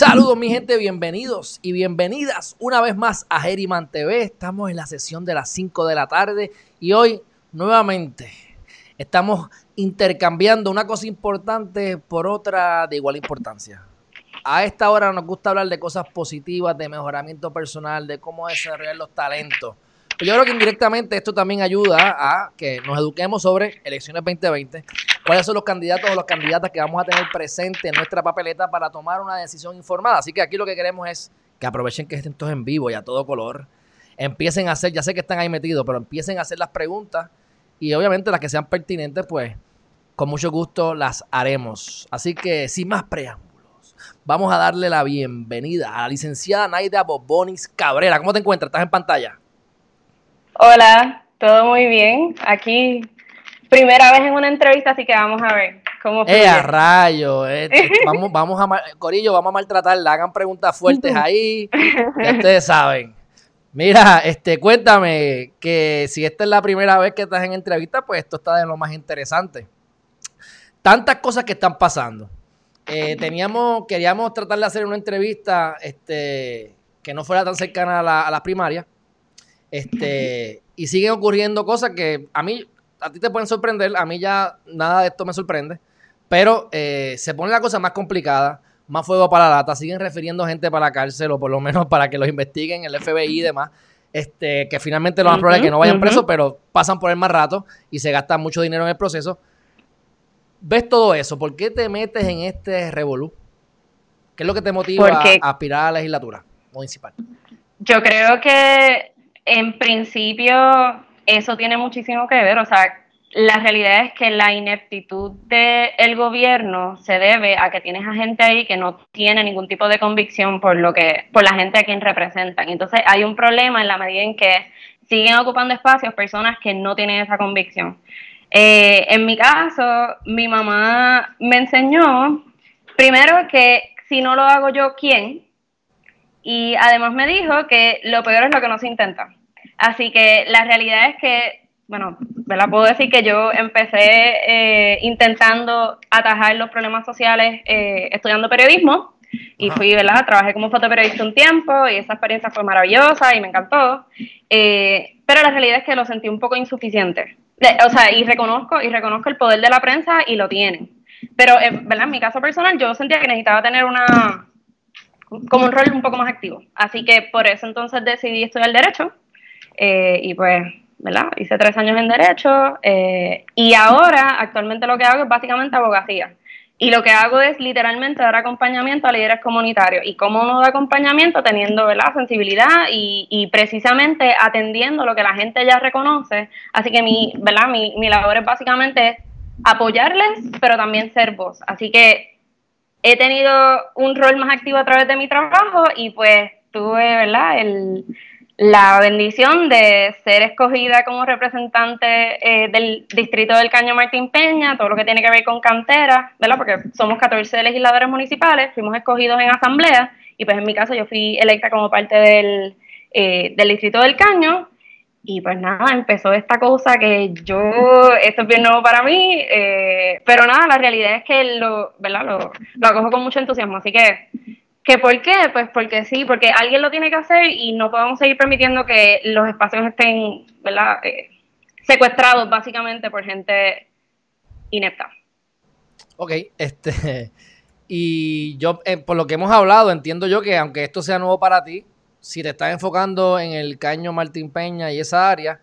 Saludos mi gente, bienvenidos y bienvenidas una vez más a Herriman TV. Estamos en la sesión de las 5 de la tarde y hoy nuevamente estamos intercambiando una cosa importante por otra de igual importancia. A esta hora nos gusta hablar de cosas positivas, de mejoramiento personal, de cómo desarrollar los talentos. Yo creo que indirectamente esto también ayuda a que nos eduquemos sobre elecciones 2020, cuáles son los candidatos o las candidatas que vamos a tener presentes en nuestra papeleta para tomar una decisión informada. Así que aquí lo que queremos es que aprovechen que estén todos en vivo y a todo color. Empiecen a hacer, ya sé que están ahí metidos, pero empiecen a hacer las preguntas y obviamente las que sean pertinentes, pues con mucho gusto las haremos. Así que sin más preámbulos, vamos a darle la bienvenida a la licenciada Naida Bobonis Cabrera. ¿Cómo te encuentras? ¿Estás en pantalla? Hola, todo muy bien. Aquí, primera vez en una entrevista, así que vamos a ver cómo fue. ¡Eh, a rayo! Eh, vamos, vamos a, Corillo, vamos a maltratarla. Hagan preguntas fuertes ahí, que ustedes saben. Mira, este, cuéntame que si esta es la primera vez que estás en entrevista, pues esto está de lo más interesante. Tantas cosas que están pasando. Eh, teníamos, queríamos tratar de hacer una entrevista este, que no fuera tan cercana a, la, a las primarias. Este, y siguen ocurriendo cosas que a mí, a ti te pueden sorprender, a mí ya nada de esto me sorprende, pero eh, se pone la cosa más complicada, más fuego para la lata, siguen refiriendo gente para la cárcel o por lo menos para que los investiguen el FBI y demás. Este, que finalmente lo más probable es que no vayan presos, pero pasan por el más rato y se gasta mucho dinero en el proceso. ¿Ves todo eso? ¿Por qué te metes en este revolú? ¿Qué es lo que te motiva a aspirar a la legislatura municipal? Yo creo que en principio, eso tiene muchísimo que ver. O sea, la realidad es que la ineptitud del gobierno se debe a que tienes a gente ahí que no tiene ningún tipo de convicción por lo que, por la gente a quien representan. Entonces hay un problema en la medida en que siguen ocupando espacios personas que no tienen esa convicción. Eh, en mi caso, mi mamá me enseñó primero que si no lo hago yo, ¿quién? Y además me dijo que lo peor es lo que no se intenta. Así que la realidad es que, bueno, ¿verdad? puedo decir que yo empecé eh, intentando atajar los problemas sociales eh, estudiando periodismo y fui, ¿verdad? Trabajé como fotoperiodista un tiempo y esa experiencia fue maravillosa y me encantó. Eh, pero la realidad es que lo sentí un poco insuficiente. O sea, y reconozco, y reconozco el poder de la prensa y lo tienen. Pero, ¿verdad? En mi caso personal, yo sentía que necesitaba tener una, como un rol un poco más activo. Así que por eso entonces decidí estudiar Derecho eh, y pues, ¿verdad? Hice tres años en Derecho eh, y ahora actualmente lo que hago es básicamente abogacía. Y lo que hago es literalmente dar acompañamiento a líderes comunitarios. ¿Y cómo uno da acompañamiento? Teniendo ¿verdad? sensibilidad y, y, precisamente atendiendo lo que la gente ya reconoce. Así que mi, ¿verdad? Mi, mi labor es básicamente apoyarles, pero también ser voz. Así que he tenido un rol más activo a través de mi trabajo y pues tuve, ¿verdad? El, la bendición de ser escogida como representante eh, del distrito del Caño Martín Peña, todo lo que tiene que ver con cantera, ¿verdad? Porque somos 14 legisladores municipales, fuimos escogidos en asamblea y pues en mi caso yo fui electa como parte del, eh, del distrito del Caño y pues nada, empezó esta cosa que yo, esto es bien nuevo para mí, eh, pero nada, la realidad es que lo, ¿verdad? Lo, lo acojo con mucho entusiasmo, así que, ¿que por qué? Pues porque sí, porque alguien lo tiene que hacer y no podemos seguir permitiendo que los espacios estén, ¿verdad? Eh, secuestrados básicamente por gente inepta. Ok, este, y yo, eh, por lo que hemos hablado, entiendo yo que aunque esto sea nuevo para ti, si te estás enfocando en el caño Martín Peña y esa área,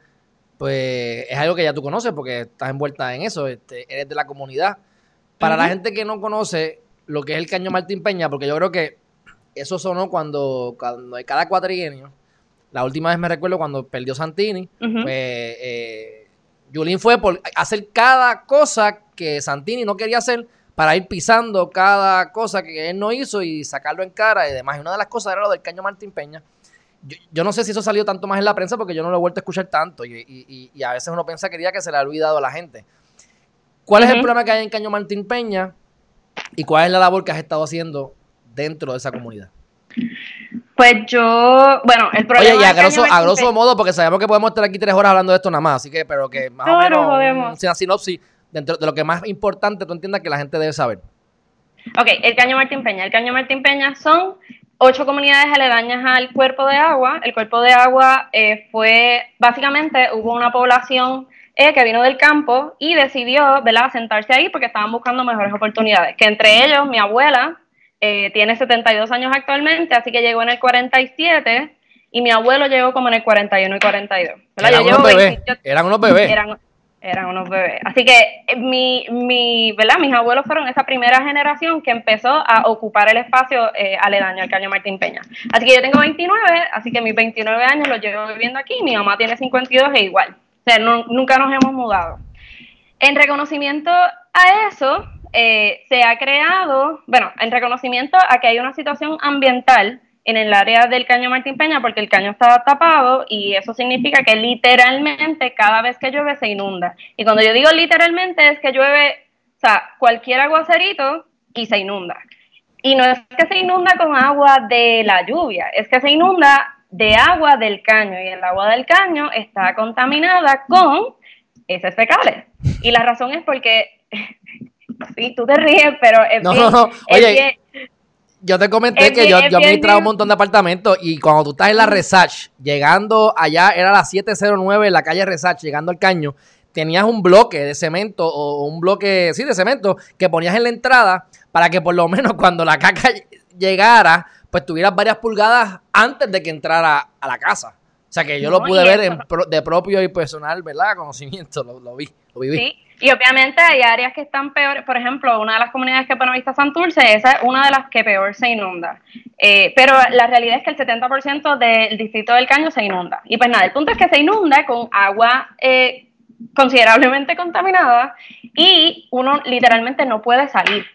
pues es algo que ya tú conoces porque estás envuelta en eso, este, eres de la comunidad. Para la gente que no conoce lo que es el caño Martín Peña, porque yo creo que eso sonó cuando, cuando cada cuatrienio, la última vez me recuerdo cuando perdió Santini, pues eh, Yulín fue por hacer cada cosa que Santini no quería hacer para ir pisando cada cosa que él no hizo y sacarlo en cara y demás. Y una de las cosas era lo del caño Martín Peña. yo, no sé si eso salió tanto más en la prensa porque yo no lo he vuelto a escuchar tanto y, a veces uno piensa que que se le ha olvidado a la gente. ¿Cuál es el problema que hay en Caño Martín Peña y cuál es la labor que has estado haciendo dentro de esa comunidad? Pues yo, bueno, el problema. Oye, y a grosso, a grosso modo, porque sabemos que podemos estar aquí tres horas hablando de esto nada más, así que, pero que más o menos, una sinopsis dentro de lo que más importante tú entiendas que la gente debe saber. Ok, el Caño Martín Peña. El Caño Martín Peña son ocho comunidades aledañas al cuerpo de agua. El cuerpo de agua eh, fue, básicamente, hubo una población eh, que vino del campo y decidió, ¿verdad?, sentarse ahí porque estaban buscando mejores oportunidades. Que entre ellos, mi abuela eh, tiene 72 años actualmente, así que llegó en el 47 y mi abuelo llegó como en el 41 y 42. Eran, unos bebés. eran unos bebés. Eran, unos bebés. Así que eh, mi, mi, ¿verdad? mis abuelos fueron esa primera generación que empezó a ocupar el espacio eh, aledaño al Caño Martín Peña. Así que yo tengo 29, así que mis 29 años los llevo viviendo aquí, mi mamá tiene 52 e igual. O sea, nunca nos hemos mudado. En reconocimiento a eso, eh, se ha creado, bueno, en reconocimiento a que hay una situación ambiental en el área del caño Martín Peña porque el caño estaba tapado y eso significa que literalmente cada vez que llueve se inunda. Y cuando yo digo literalmente es que llueve, o sea, cualquier aguacerito y se inunda. Y no es que se inunda con agua de la lluvia, es que se inunda de agua del caño y el agua del caño está contaminada con heces fecales. Y la razón es porque, sí, tú te ríes, pero es no, no, no. Oye, yo te comenté que yo, yo administraba un montón de apartamentos y cuando tú estás en la Resach, llegando allá, era la 709 en la calle Resach, llegando al caño, tenías un bloque de cemento o un bloque, sí, de cemento que ponías en la entrada para que por lo menos cuando la caca llegara, pues tuvieras varias pulgadas antes de que entrara a la casa. O sea que yo lo pude ver de propio y personal, ¿verdad? Conocimiento, lo, lo vi, lo viví. Sí, y obviamente hay áreas que están peores, por ejemplo, una de las comunidades que pone vista Santurce, esa es una de las que peor se inunda. Eh, pero la realidad es que el 70% del distrito del Caño se inunda. Y pues nada, el punto es que se inunda con agua eh, considerablemente contaminada y uno literalmente no puede salir.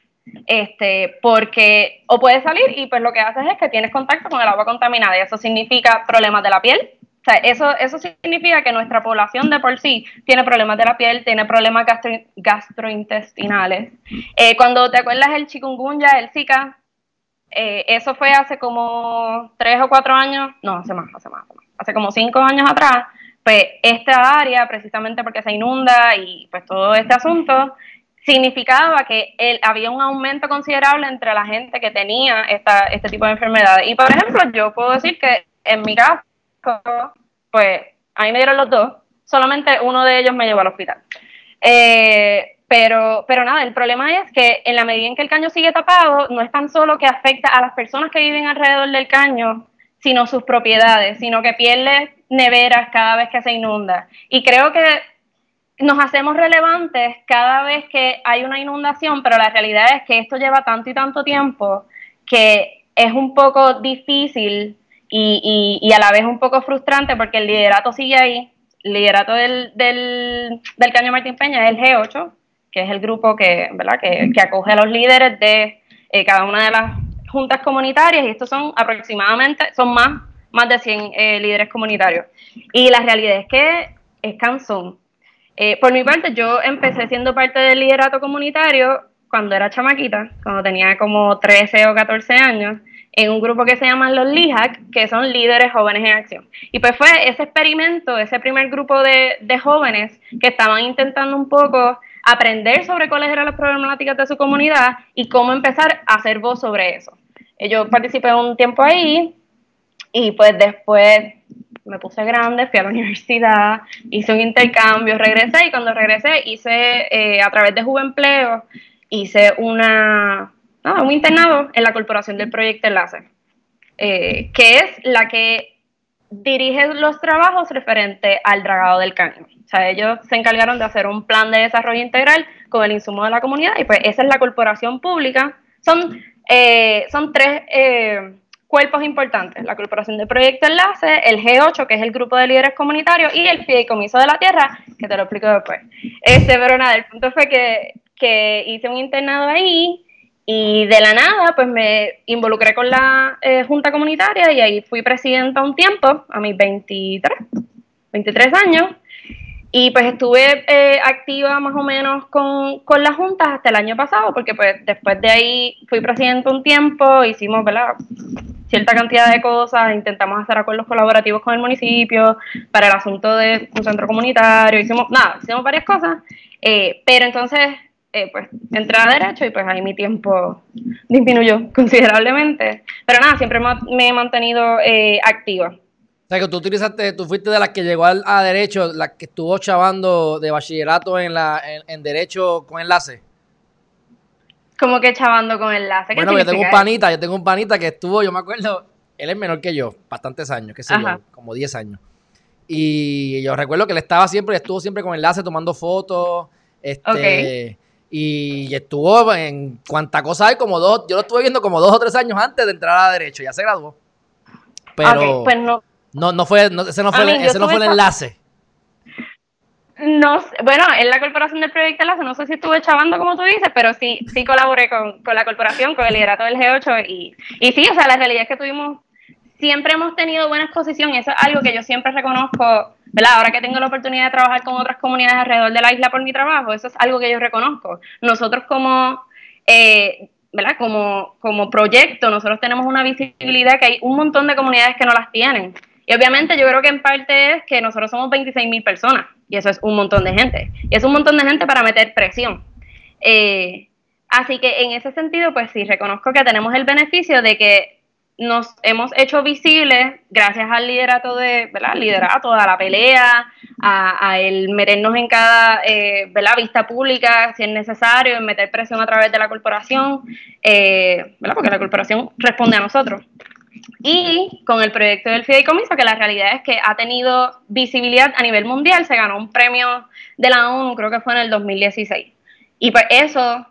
Este, porque o puede salir y pues lo que haces es que tienes contacto con el agua contaminada y eso significa problemas de la piel, o sea, eso, eso significa que nuestra población de por sí tiene problemas de la piel, tiene problemas gastrointestinales. Eh, cuando te acuerdas el chikungunya, el Zika, eh, eso fue hace como tres o cuatro años, no, hace más, hace más, hace como cinco años atrás, pues esta área, precisamente porque se inunda y pues todo este asunto, significaba que él, había un aumento considerable entre la gente que tenía esta, este tipo de enfermedades. Y por ejemplo, yo puedo decir que en mi caso, pues a mí me dieron los dos, solamente uno de ellos me llevó al hospital. Eh, pero, pero nada, el problema es que en la medida en que el caño sigue tapado, no es tan solo que afecta a las personas que viven alrededor del caño, sino sus propiedades, sino que pierde neveras cada vez que se inunda. Y creo que nos hacemos relevantes cada vez que hay una inundación, pero la realidad es que esto lleva tanto y tanto tiempo que es un poco difícil y, y, a la vez un poco frustrante porque el liderato sigue ahí. El liderato del, del, del Caño Martín Peña es el G8, que es el grupo que, ¿verdad? que, que acoge a los líderes de eh, cada una de las juntas comunitarias y estos son aproximadamente, son más, más de 100 eh, líderes comunitarios. Y la realidad es que es cansón. Eh, por mi parte, yo empecé siendo parte del liderato comunitario cuando era chamaquita, cuando tenía como 13 o 14 años en un grupo que se llama los LIHAC, que son líderes jóvenes en acción. Y pues fue ese experimento, ese primer grupo de, jóvenes que estaban intentando un poco aprender sobre cuáles eran las problemáticas de su comunidad y cómo empezar a hacer voz sobre eso. Eh, yo participé un tiempo ahí y pues después me puse grande, fui a la universidad, hice un intercambio, regresé y cuando regresé hice eh, a través de Juvenpleo, hice una un internado en la Corporación del Proyecto Enlace, eh, que es la que dirige los trabajos referente al dragado del caño. O sea, ellos se encargaron de hacer un plan de desarrollo integral con el insumo de la comunidad y pues esa es la corporación pública. Son, eh, son tres eh, cuerpos importantes, la Corporación del Proyecto Enlace, el G8, que es el grupo de líderes comunitarios, y el Fideicomiso de la Tierra, que te lo explico después. Este, pero nada, el punto fue que, que hice un internado ahí Y de la nada, pues me involucré con la eh, Junta Comunitaria y ahí fui presidenta un tiempo, a mis 23, 23 años. Y pues estuve eh, activa más o menos con, con las juntas hasta el año pasado, porque pues después de ahí fui presidenta un tiempo, hicimos, cierta cantidad de cosas, intentamos hacer acuerdos colaborativos con el municipio para el asunto de un centro comunitario, hicimos, nada, hicimos varias cosas, eh, pero entonces, eh, pues, entré a derecho y pues ahí mi tiempo disminuyó considerablemente, pero nada, siempre me he mantenido eh, activa. O sea, que tú utilizaste, tú fuiste de las que llegó a derecho, la que estuvo chavando de bachillerato en, la, en derecho con enlace. Como que chavando con enlace. Bueno, yo tengo un panita, yo tengo un panita que estuvo, yo me acuerdo, él es menor que yo, bastantes años, qué sé yo, como 10 años. Y yo recuerdo que él estaba siempre, estuvo siempre con enlace tomando fotos, este, y estuvo en cuanta cosa hay, como dos, yo lo estuve viendo como dos o tres años antes de entrar a derecho, ya se graduó. Pero pues no. no, no fue, ese no fue, ese no fue el enlace. No, bueno, en la corporación del Proyecto Lazo, no sé si estuve chavando como tú dices, pero sí, sí colaboré con, la corporación, con el liderato del G8 y, y sí, o sea, la realidad es que tuvimos, siempre hemos tenido buena exposición y eso es algo que yo siempre reconozco, ¿verdad? Ahora que tengo la oportunidad de trabajar con otras comunidades alrededor de la isla por mi trabajo, eso es algo que yo reconozco. Nosotros como, eh, ¿verdad? Como, como proyecto, nosotros tenemos una visibilidad que hay un montón de comunidades que no las tienen. Y obviamente yo creo que en parte es que nosotros somos 26 mil personas y eso es un montón de gente. Y es un montón de gente para meter presión. Eh, así que en ese sentido, pues sí, reconozco que tenemos el beneficio de que nos hemos hecho visibles gracias al liderato de, ¿verdad? Liderato, a la pelea, a, el meternos en cada, eh, Vista pública si es necesario, en meter presión a través de la corporación, eh, ¿verdad? Porque la corporación responde a nosotros. Y con el proyecto del fideicomiso, que la realidad es que ha tenido visibilidad a nivel mundial, se ganó un premio de la ONU, creo que fue en el 2016. Y pues eso,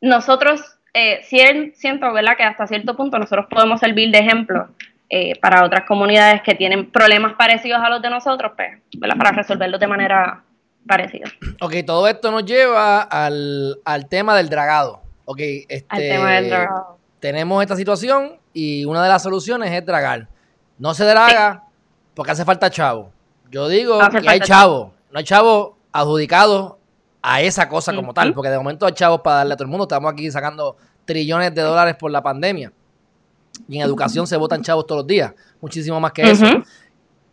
nosotros eh, siento, ¿verdad? Que hasta cierto punto nosotros podemos servir de ejemplo eh, para otras comunidades que tienen problemas parecidos a los de nosotros, pues, ¿verdad? Para resolverlos de manera parecida. Ok, todo esto nos lleva al, tema del dragado. Ok, este, al tema del dragado. Tenemos esta situación y una de las soluciones es dragar. No se draga porque hace falta chavo. Yo digo que hay chavo, no hay chavo adjudicado a esa cosa como tal, porque de momento hay chavos para darle a todo el mundo. Estamos aquí sacando trillones de dólares por la pandemia. Y en educación se votan chavos todos los días, muchísimo más que eso.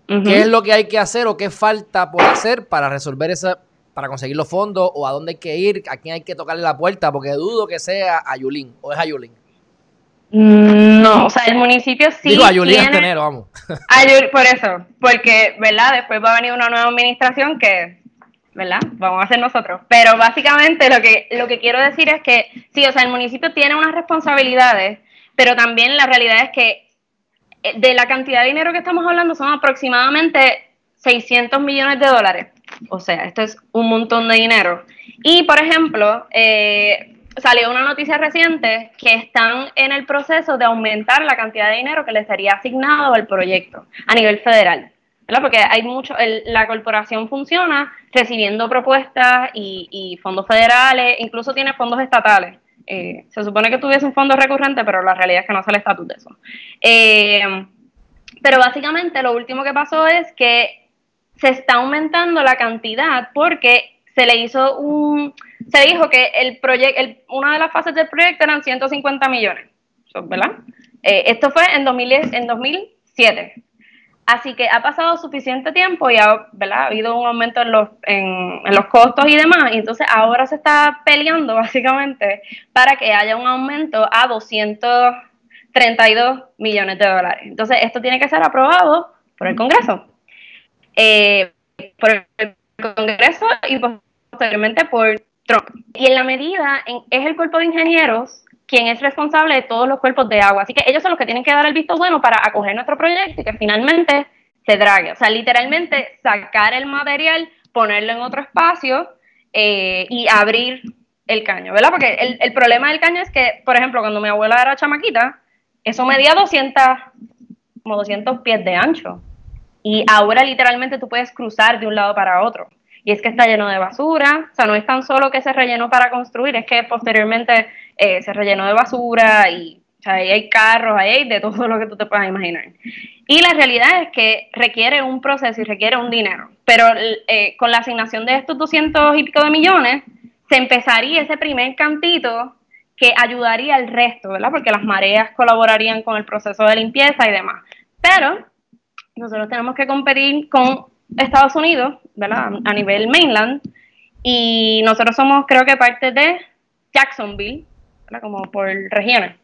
¿Qué es lo que hay que hacer o qué falta por hacer para resolver esa, para conseguir los fondos o a dónde hay que ir, a quién hay que tocarle la puerta? Porque dudo que sea a Yulín o es a Yulín. Mm, no, o sea, el municipio sí. Digo, a Julián Tenero, vamos. por eso, porque, ¿verdad? Después va a venir una nueva administración que, ¿verdad? Vamos a hacer nosotros. Pero básicamente lo que, lo que quiero decir es que, sí, o sea, el municipio tiene unas responsabilidades, pero también la realidad es que eh, de la cantidad de dinero que estamos hablando son aproximadamente 600 millones de dólares. O sea, esto es un montón de dinero. Y, por ejemplo, eh, salió una noticia reciente que están en el proceso de aumentar la cantidad de dinero que les sería asignado al proyecto a nivel federal. ¿Verdad? Porque hay mucho, la corporación funciona recibiendo propuestas y, fondos federales, incluso tiene fondos estatales. Eh, se supone que tuviese un fondo recurrente, pero la realidad es que no el estatus de eso. Eh, pero básicamente lo último que pasó es que se está aumentando la cantidad porque se le hizo un, se dijo que el proyecto, una de las fases del proyecto eran 150 millones, ¿verdad? Eh, esto fue en, 2010, en 2007. Así que ha pasado suficiente tiempo y ha, ¿verdad? ha habido un aumento en los, en, los costos y demás. Y entonces ahora se está peleando básicamente para que haya un aumento a 232 millones de dólares. Entonces esto tiene que ser aprobado por el Congreso. Eh, por el Congreso y posteriormente por y en la medida, es el cuerpo de ingenieros quien es responsable de todos los cuerpos de agua. Así que ellos son los que tienen que dar el visto bueno para acoger nuestro proyecto y que finalmente se drague. O sea, literalmente sacar el material, ponerlo en otro espacio eh, y abrir el caño, ¿verdad? Porque el, el, problema del caño es que, por ejemplo, cuando mi abuela era chamaquita, eso medía 200, como 200 pies de ancho. Y ahora literalmente tú puedes cruzar de un lado para otro y es que está lleno de basura, o sea, no es tan solo que se rellenó para construir, es que posteriormente eh, se rellenó de basura y ahí hay carros, ahí hay de todo lo que tú te puedas imaginar. Y la realidad es que requiere un proceso y requiere un dinero. Pero eh, con la asignación de estos 200 y pico de millones, se empezaría ese primer cantito que ayudaría al resto, ¿verdad? Porque las mareas colaborarían con el proceso de limpieza y demás. Pero nosotros tenemos que competir con Estados Unidos, ¿verdad? A nivel mainland. Y nosotros somos, creo que, parte de Jacksonville, Como por regiones.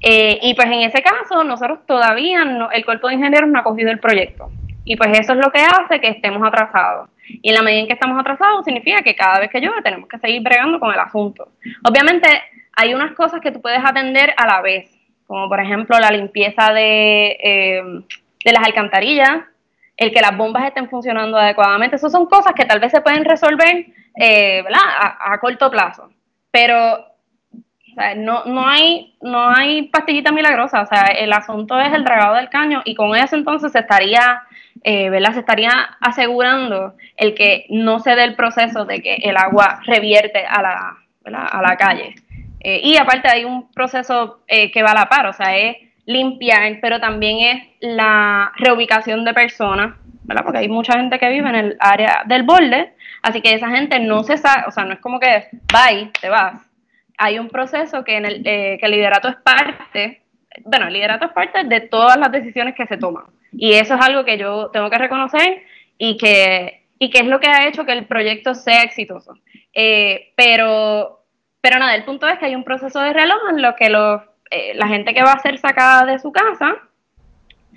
Eh, y pues en ese caso, nosotros todavía, el cuerpo de ingenieros no ha cogido el proyecto. Y pues eso es lo que hace que estemos atrasados. Y en la medida en que estamos atrasados, significa que cada vez que llueve tenemos que seguir bregando con el asunto. Obviamente, hay unas cosas que tú puedes atender a la vez, como por ejemplo la limpieza de, eh, de las alcantarillas, el que las bombas estén funcionando adecuadamente. Esas son cosas que tal vez se pueden resolver eh. A, corto plazo. Pero no, no, hay, no hay pastillita milagrosa. O sea, el asunto es el dragado del caño y con eso entonces se estaría, eh, ¿verdad? Se estaría asegurando el que no se dé el proceso de que el agua revierte a la, A la calle. Eh, y aparte hay un proceso eh, que va a la par, o sea, es limpiar, pero también es la reubicación de personas, ¿verdad? Porque hay mucha gente que vive en el área del borde, así que esa gente no se sabe, o sea, no es como que bye, te vas. Hay un proceso que, en el, eh, que el liderato es parte, bueno, el liderato es parte de todas las decisiones que se toman. Y eso es algo que yo tengo que reconocer y que, y que es lo que ha hecho que el proyecto sea exitoso. Eh, pero, pero nada, el punto es que hay un proceso de reloj en lo que los eh, la gente que va a ser sacada de su casa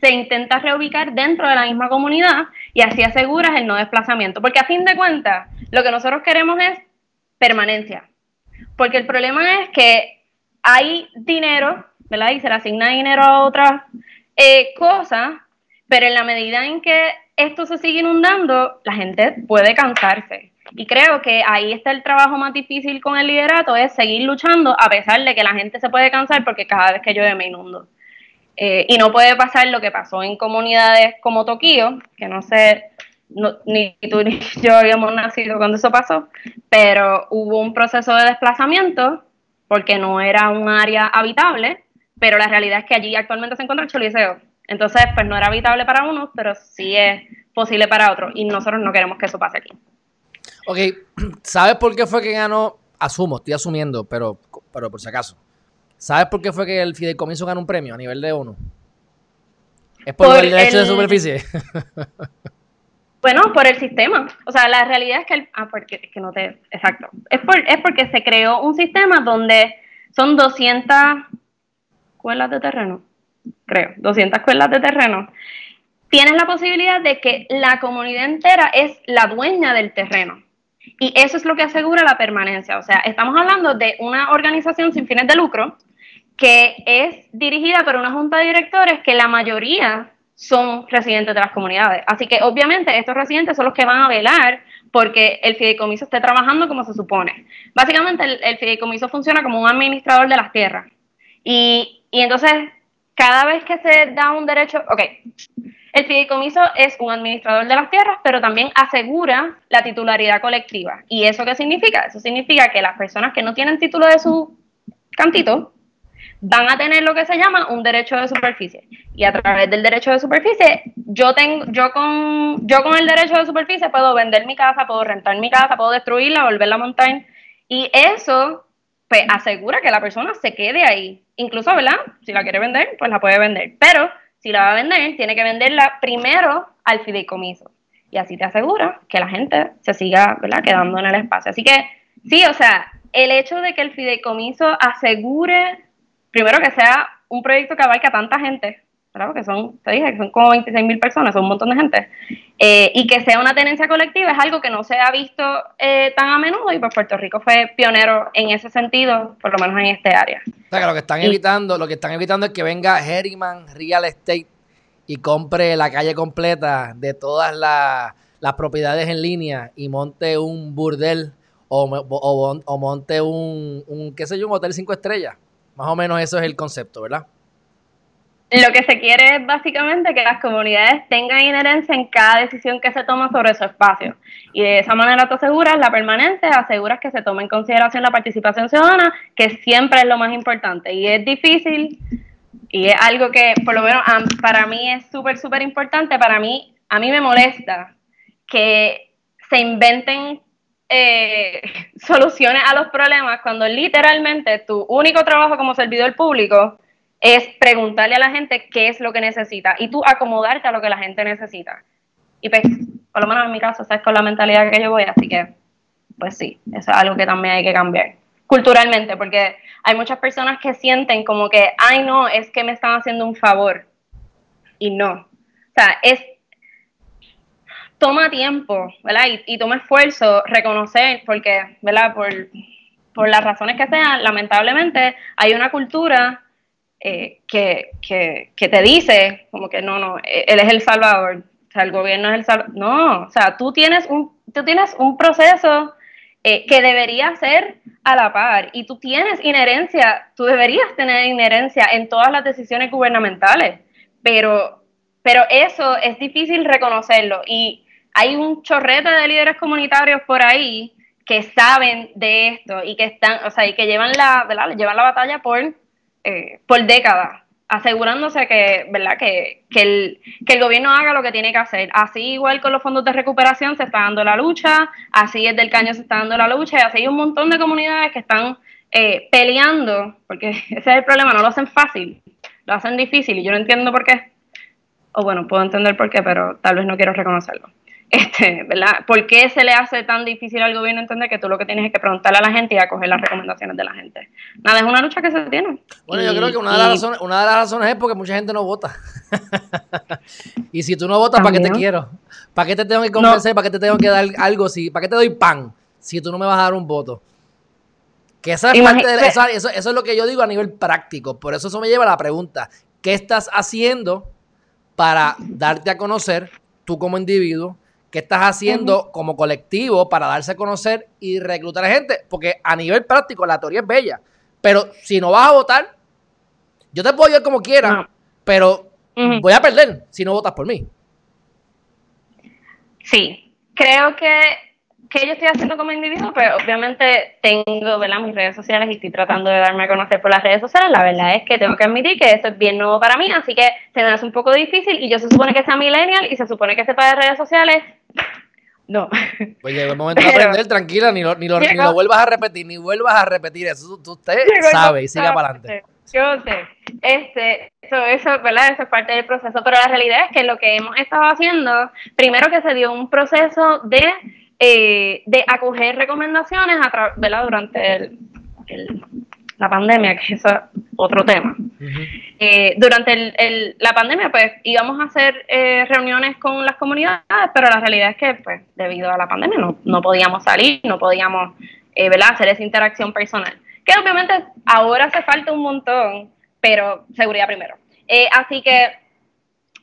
se intenta reubicar dentro de la misma comunidad y así aseguras el no desplazamiento. Porque a fin de cuentas, lo que nosotros queremos es permanencia. Porque el problema es que hay dinero, ¿verdad? Y se le asigna dinero a otras eh, cosas, pero en la medida en que esto se sigue inundando, la gente puede cansarse. Y creo que ahí está el trabajo más difícil con el liderato, es seguir luchando a pesar de que la gente se puede cansar porque cada vez que llueve me inundo. Eh, y no puede pasar lo que pasó en comunidades como Tokio, que no sé, ni tú ni yo habíamos nacido cuando eso pasó, pero hubo un proceso de desplazamiento porque no era un área habitable, pero la realidad es que allí actualmente se encuentra el Choliseo. Entonces, pues no era habitable para unos, pero sí es posible para otros, y nosotros no queremos que eso pase aquí. Ok, ¿sabes por qué fue que ganó? Asumo, estoy asumiendo, pero, pero por si acaso. ¿Sabes por qué fue que el fideicomiso ganó un premio a nivel de ONU? ¿Es por, el derecho de superficie? Bueno, por el sistema. O sea, la realidad es que... El, ah, porque es que no te... Exacto. Es, por, es porque se creó un sistema donde son 200 escuelas de terreno. Creo, 200 escuelas de terreno. Tienes la posibilidad de que la comunidad entera es la dueña del terreno. Y eso es lo que asegura la permanencia. O sea, estamos hablando de una organización sin fines de lucro que es dirigida por una junta de directores que la mayoría son residentes de las comunidades. Así que obviamente estos residentes son los que van a velar porque el fideicomiso esté trabajando como se supone. Básicamente el, fideicomiso funciona como un administrador de las tierras. Y, y entonces, cada vez que se da un derecho, ok, el fideicomiso es un administrador de las tierras, pero también asegura la titularidad colectiva. ¿Y eso qué significa? Eso significa que las personas que no tienen título de su cantito van a tener lo que se llama un derecho de superficie. Y a través del derecho de superficie, yo tengo, yo con, yo con el derecho de superficie puedo vender mi casa, puedo rentar mi casa, puedo destruirla, volverla a montar. Y eso pues asegura que la persona se quede ahí. Incluso, ¿verdad? Si la quiere vender, pues la puede vender. Pero si la va a vender, tiene que venderla primero al fideicomiso. Y así te asegura que la gente se siga ¿verdad? quedando en el espacio. Así que sí, o sea, el hecho de que el fideicomiso asegure, primero que sea un proyecto que abarque a tanta gente, ¿verdad? Porque son, te dije, que son como 26 mil personas, son un montón de gente. Eh, y que sea una tenencia colectiva es algo que no se ha visto eh, tan a menudo y pues Puerto Rico fue pionero en ese sentido, por lo menos en este área. O sea, que lo que están evitando, lo que están evitando es que venga Herriman Real Estate y compre la calle completa de todas las, propiedades en línea y monte un burdel o, o monte un, un, qué sé yo, un hotel cinco estrellas. Más o menos eso es el concepto, ¿verdad? lo que se quiere es básicamente que las comunidades tengan inherencia en cada decisión que se toma sobre su espacio. Y de esa manera tú aseguras la permanencia, aseguras que se tome en consideración la participación ciudadana, que siempre es lo más importante. Y es difícil, y es algo que por lo menos para mí es súper, súper importante. Para mí, a mí me molesta que se inventen eh, soluciones a los problemas cuando literalmente tu único trabajo como servidor público es preguntarle a la gente qué es lo que necesita y tú acomodarte a lo que la gente necesita. Y pues, por lo menos en mi caso, esa es con la mentalidad que yo voy, así que, pues sí, eso es algo que también hay que cambiar culturalmente, porque hay muchas personas que sienten como que, ay no, es que me están haciendo un favor. Y no. O sea, es, toma tiempo, ¿verdad? Y, toma esfuerzo reconocer, porque, ¿verdad? Por, por las razones que sean, lamentablemente hay una cultura eh, que, que, te dice como que no, no, e, él es el salvador, o sea, el gobierno es el salvador. No, o sea, tú tienes un, tú tienes un proceso eh, que debería ser a la par y tú tienes inherencia, tú deberías tener inherencia en todas las decisiones gubernamentales, pero, pero eso es difícil reconocerlo y hay un chorrete de líderes comunitarios por ahí que saben de esto y que están, o sea, y que llevan la, ¿verdad? llevan la batalla por eh, por décadas, asegurándose que, ¿verdad? Que, que, el, que el gobierno haga lo que tiene que hacer. Así igual con los fondos de recuperación se está dando la lucha, así es del caño se está dando la lucha, y así hay un montón de comunidades que están eh, peleando, porque ese es el problema, no lo hacen fácil, lo hacen difícil, y yo no entiendo por qué. O bueno, puedo entender por qué, pero tal vez no quiero reconocerlo este, ¿verdad? ¿Por qué se le hace tan difícil al gobierno entender que tú lo que tienes es que preguntarle a la gente y acoger las recomendaciones de la gente? Nada, es una lucha que se tiene. Bueno, yo creo que una de, las razones, una de las razones es porque mucha gente no vota. y si tú no votas, ¿para qué te quiero? ¿Para qué te tengo que convencer? ¿Para qué te tengo que dar algo? Si, ¿Para qué te doy pan si tú no me vas a dar un voto? Que esa es parte de, eso, eso es lo que yo digo a nivel práctico. Por eso eso me lleva a la pregunta, ¿qué estás haciendo para darte a conocer tú como individuo? ¿Qué estás haciendo como colectivo para darse a conocer y reclutar gente? Porque a nivel práctico la teoría es bella, pero si no vas a votar, yo te puedo ayudar como quiera, pero voy a perder si no votas por mí. Sí, creo que que yo estoy haciendo como individuo, pues obviamente tengo ¿verdad? mis redes sociales y estoy tratando de darme a conocer por las redes sociales. La verdad es que tengo que admitir que esto es bien nuevo para mí, así que se me hace un poco difícil y yo se supone que sea millennial y se supone que sepa de redes sociales. No. Pues llegó el momento de aprender, tranquila, ni lo, ni, lo, ni lo, vuelvas a repetir, ni vuelvas a repetir eso. Usted sabe y siga para adelante. Yo sé. Este, eso, eso, ¿verdad? Eso es parte del proceso, pero la realidad es que lo que hemos estado haciendo, primero que se dio un proceso de eh, de acoger recomendaciones a ¿verdad? durante la pandemia, que es otro tema. Eh, durante la pandemia, pues íbamos a hacer eh, reuniones con las comunidades, pero la realidad es que, pues, debido a la pandemia, no, no podíamos salir, no podíamos ¿verdad? hacer esa interacción personal. Que obviamente ahora hace falta un montón, pero seguridad primero. así que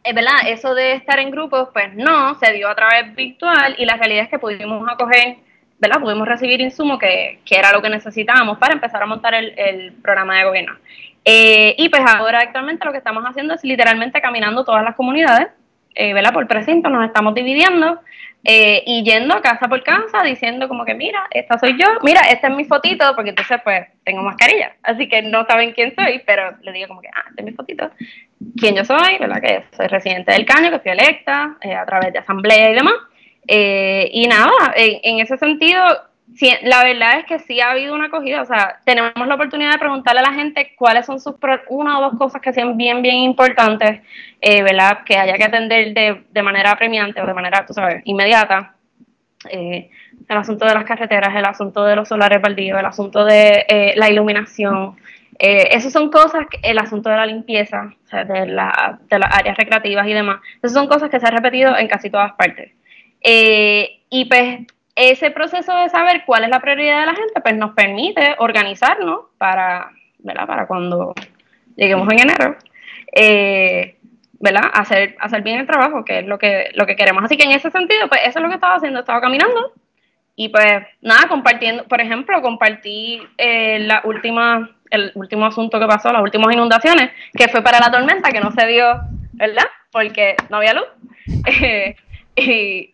es verdad, eso de estar en grupos, pues no, se dio a través virtual y la realidad es que pudimos acoger, ¿verdad? Pudimos recibir insumos que, que era lo que necesitábamos para empezar a montar el, programa de gobierno. Eh, y pues ahora actualmente lo que estamos haciendo es literalmente caminando todas las comunidades, eh, ¿verdad? Por precinto, nos estamos dividiendo eh, y yendo casa por casa diciendo como que mira, esta soy yo, mira, esta es mi fotito, porque entonces pues tengo mascarilla, así que no saben quién soy, pero les digo como que, ah, esta es mi fotito, quién yo soy, ¿verdad? Que soy residente del Caño, que fui electa eh, a través de asamblea y demás. Eh, y nada, en, ese sentido, la verdad es que sí ha habido una acogida, o sea, tenemos la oportunidad de preguntarle a la gente cuáles son sus, una o dos cosas que sean bien, bien importantes, eh, ¿verdad? Que haya que atender de, de, manera premiante o de manera, tú sabes, inmediata. el asunto de las carreteras, el asunto de los solares baldíos, el asunto de la iluminación, eh, esas son cosas, el asunto de la limpieza, de, la, de, las áreas recreativas y demás, esas son cosas que se han repetido en casi todas partes. Eh, y pues ese proceso de saber cuál es la prioridad de la gente, pues nos permite organizarnos para, ¿verdad? Para cuando lleguemos en enero, eh, ¿verdad? Hacer, hacer bien el trabajo, que es lo que, lo que queremos. Así que en ese sentido, pues eso es lo que estaba haciendo, estaba caminando y pues nada, compartiendo, por ejemplo, compartí eh, la última, el último asunto que pasó, las últimas inundaciones, que fue para la tormenta, que no se dio, ¿verdad? Porque no había luz.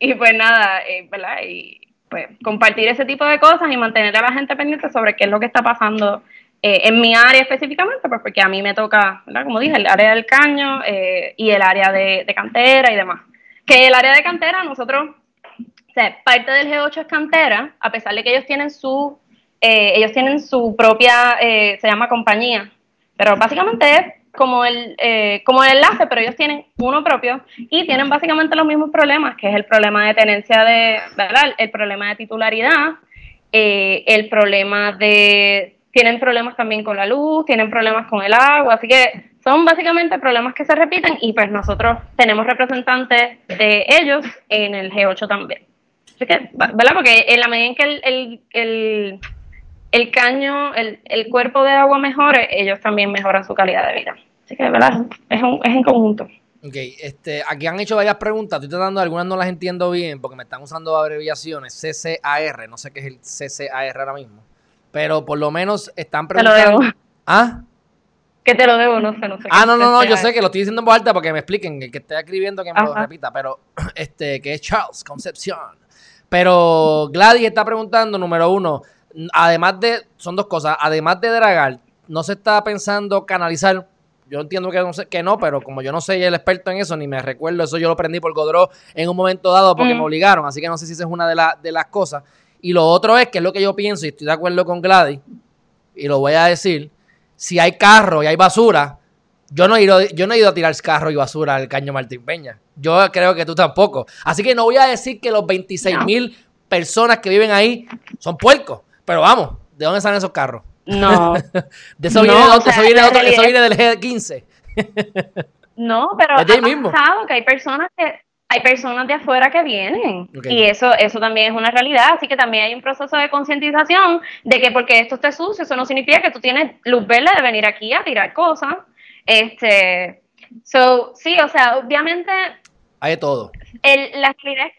y, pues nada, eh, ¿verdad? Y pues compartir ese tipo de cosas y mantener a la gente pendiente sobre qué es lo que está pasando eh, en mi área específicamente, pues porque a mí me toca, ¿verdad? Como dije, el área del caño eh, y el área de, cantera y demás. Que el área de cantera, nosotros, o sea, parte del G8 es cantera, a pesar de que ellos tienen su, eh, ellos tienen su propia, se llama compañía, pero básicamente es como el, como el enlace, pero ellos tienen uno propio y tienen básicamente los mismos problemas, que es el problema de tenencia de, ¿verdad? El problema de titularidad, el problema de tienen problemas también con la luz, tienen problemas con el agua, así que son básicamente problemas que se repiten y pues nosotros tenemos representantes de ellos en el G8 también. Así que, ¿verdad? Porque en la medida en que el, el, el, caño, el, el, cuerpo de agua mejore, ellos también mejoran su calidad de vida. Así que, ¿verdad? Es, un, es en conjunto. Ok, este, aquí han hecho varias preguntas, estoy tratando, algunas no las entiendo bien porque me están usando abreviaciones, CCAR, no sé qué es el CCAR ahora mismo. Pero por lo menos están preguntando. Te lo debo. ¿Ah? Que te lo debo, no sé, no sé. Ah, no, no, no, yo sé que lo estoy diciendo en voz alta porque me expliquen, el que esté escribiendo que me lo repita, pero este, que es Charles Concepción. Pero Gladys está preguntando, número uno, además de, son dos cosas, además de dragar, ¿no se está pensando canalizar? Yo entiendo que no, sé, que no, pero como yo no soy el experto en eso, ni me recuerdo, eso yo lo aprendí por Godró en un momento dado porque mm. me obligaron, así que no sé si esa es una de, de las cosas. Y lo otro es, que es lo que yo pienso, y estoy de acuerdo con Gladys, y lo voy a decir, si hay carro y hay basura, yo no he ido, yo no he ido a tirar carro y basura al caño Martín Peña. Yo creo que tú tampoco. Así que no voy a decir que los 26 mil personas que viven ahí son puercos. Pero vamos, ¿de dónde salen esos carros? No. de eso, viene, eso, viene, eso viene del G15. no, pero ha mismo. pasado que hay personas que hay personas de afuera que vienen y eso eso también es una realidad, así que también hay un proceso de concientización de que porque esto esté sucio, eso no significa que tú tienes luz verde de venir aquí a tirar cosas. Este, so, sí, o sea, obviamente hay de todo. El, la realidad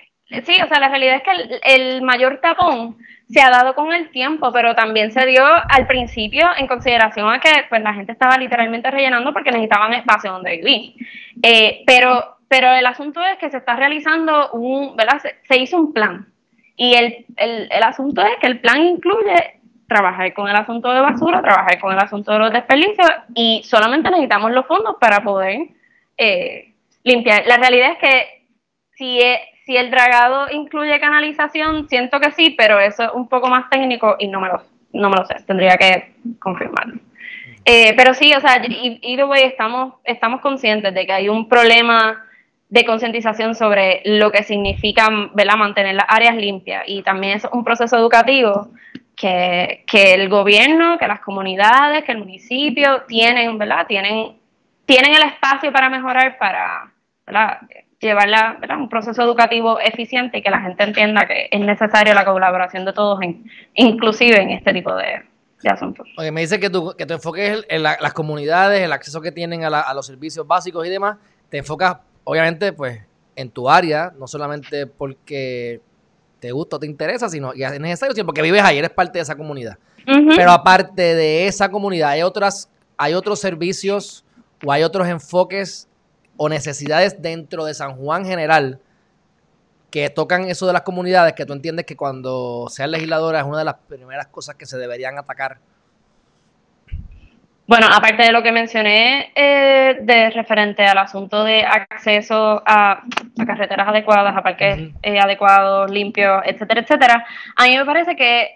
sí, o sea, la realidad es que el, mayor tapón se ha dado con el tiempo, pero también se dio al principio en consideración a que pues la gente estaba literalmente rellenando porque necesitaban espacio donde vivir. Eh, pero pero el asunto es que se está realizando un, ¿verdad? Se, hizo un plan. Y el, el, el, asunto es que el plan incluye trabajar con el asunto de basura, trabajar con el asunto de los desperdicios y solamente necesitamos los fondos para poder eh, limpiar. La realidad es que si, e, si el dragado incluye canalización, siento que sí, pero eso es un poco más técnico y no me lo, no me lo sé, tendría que confirmarlo. Eh, pero sí, o sea, either way, estamos, estamos conscientes de que hay un problema de concientización sobre lo que significa mantener las áreas limpias y también es un proceso educativo que, el gobierno, que las comunidades, que el municipio tienen, ¿verdad? Tienen, tienen el espacio para mejorar, para ¿verdad? Llevar un proceso educativo eficiente y que la gente entienda que es necesaria la colaboración de todos, en, inclusive en este tipo de, asuntos. Oye, me dice que tu, que tu enfoque es en las comunidades, el acceso que tienen a, a los servicios básicos y demás, te enfocas obviamente, pues, en tu área, no solamente porque te gusta o te interesa, sino y es necesario, sino porque vives ahí, eres parte de esa comunidad. Pero aparte de esa comunidad, hay otras, hay otros servicios o hay otros enfoques o necesidades dentro de San Juan general que tocan eso de las comunidades, que tú entiendes que cuando seas legisladora es una de las primeras cosas que se deberían atacar. Bueno, aparte de lo que mencioné eh, de referente al asunto de acceso a, carreteras adecuadas, a parques eh, adecuados, limpios, etcétera, etcétera, a mí me parece que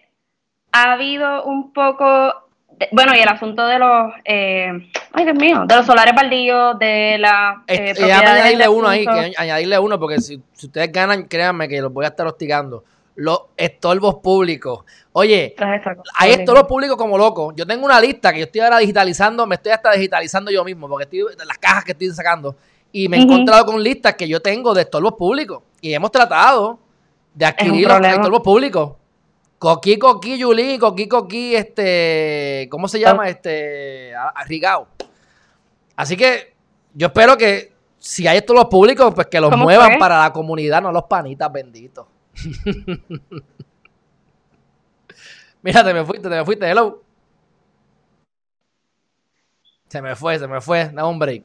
ha habido un poco, bueno, y el asunto de los, eh, ay Dios mío, de los solares baldíos, de la... Eh, añadirle uno ahí, que añadirle uno, porque si, si ustedes ganan, créanme que los voy a estar hostigando los estorbos públicos. Oye, hay estorbos públicos como locos. Yo tengo una lista que yo estoy ahora digitalizando, me estoy hasta digitalizando yo mismo, porque estoy las cajas que estoy sacando. Y me he encontrado con listas que yo tengo de estorbos públicos. Y hemos tratado de adquirir los estorbos públicos. Coqui, coqui, Yuli, coqui, coqui, este, ¿cómo se llama? Este, Rigao. Así que yo espero que si hay estorbos públicos, pues que los muevan para la comunidad, no los panitas benditos. Mira, te me fuiste, te me fuiste, hello. Se me fue, se me fue. Dame un break.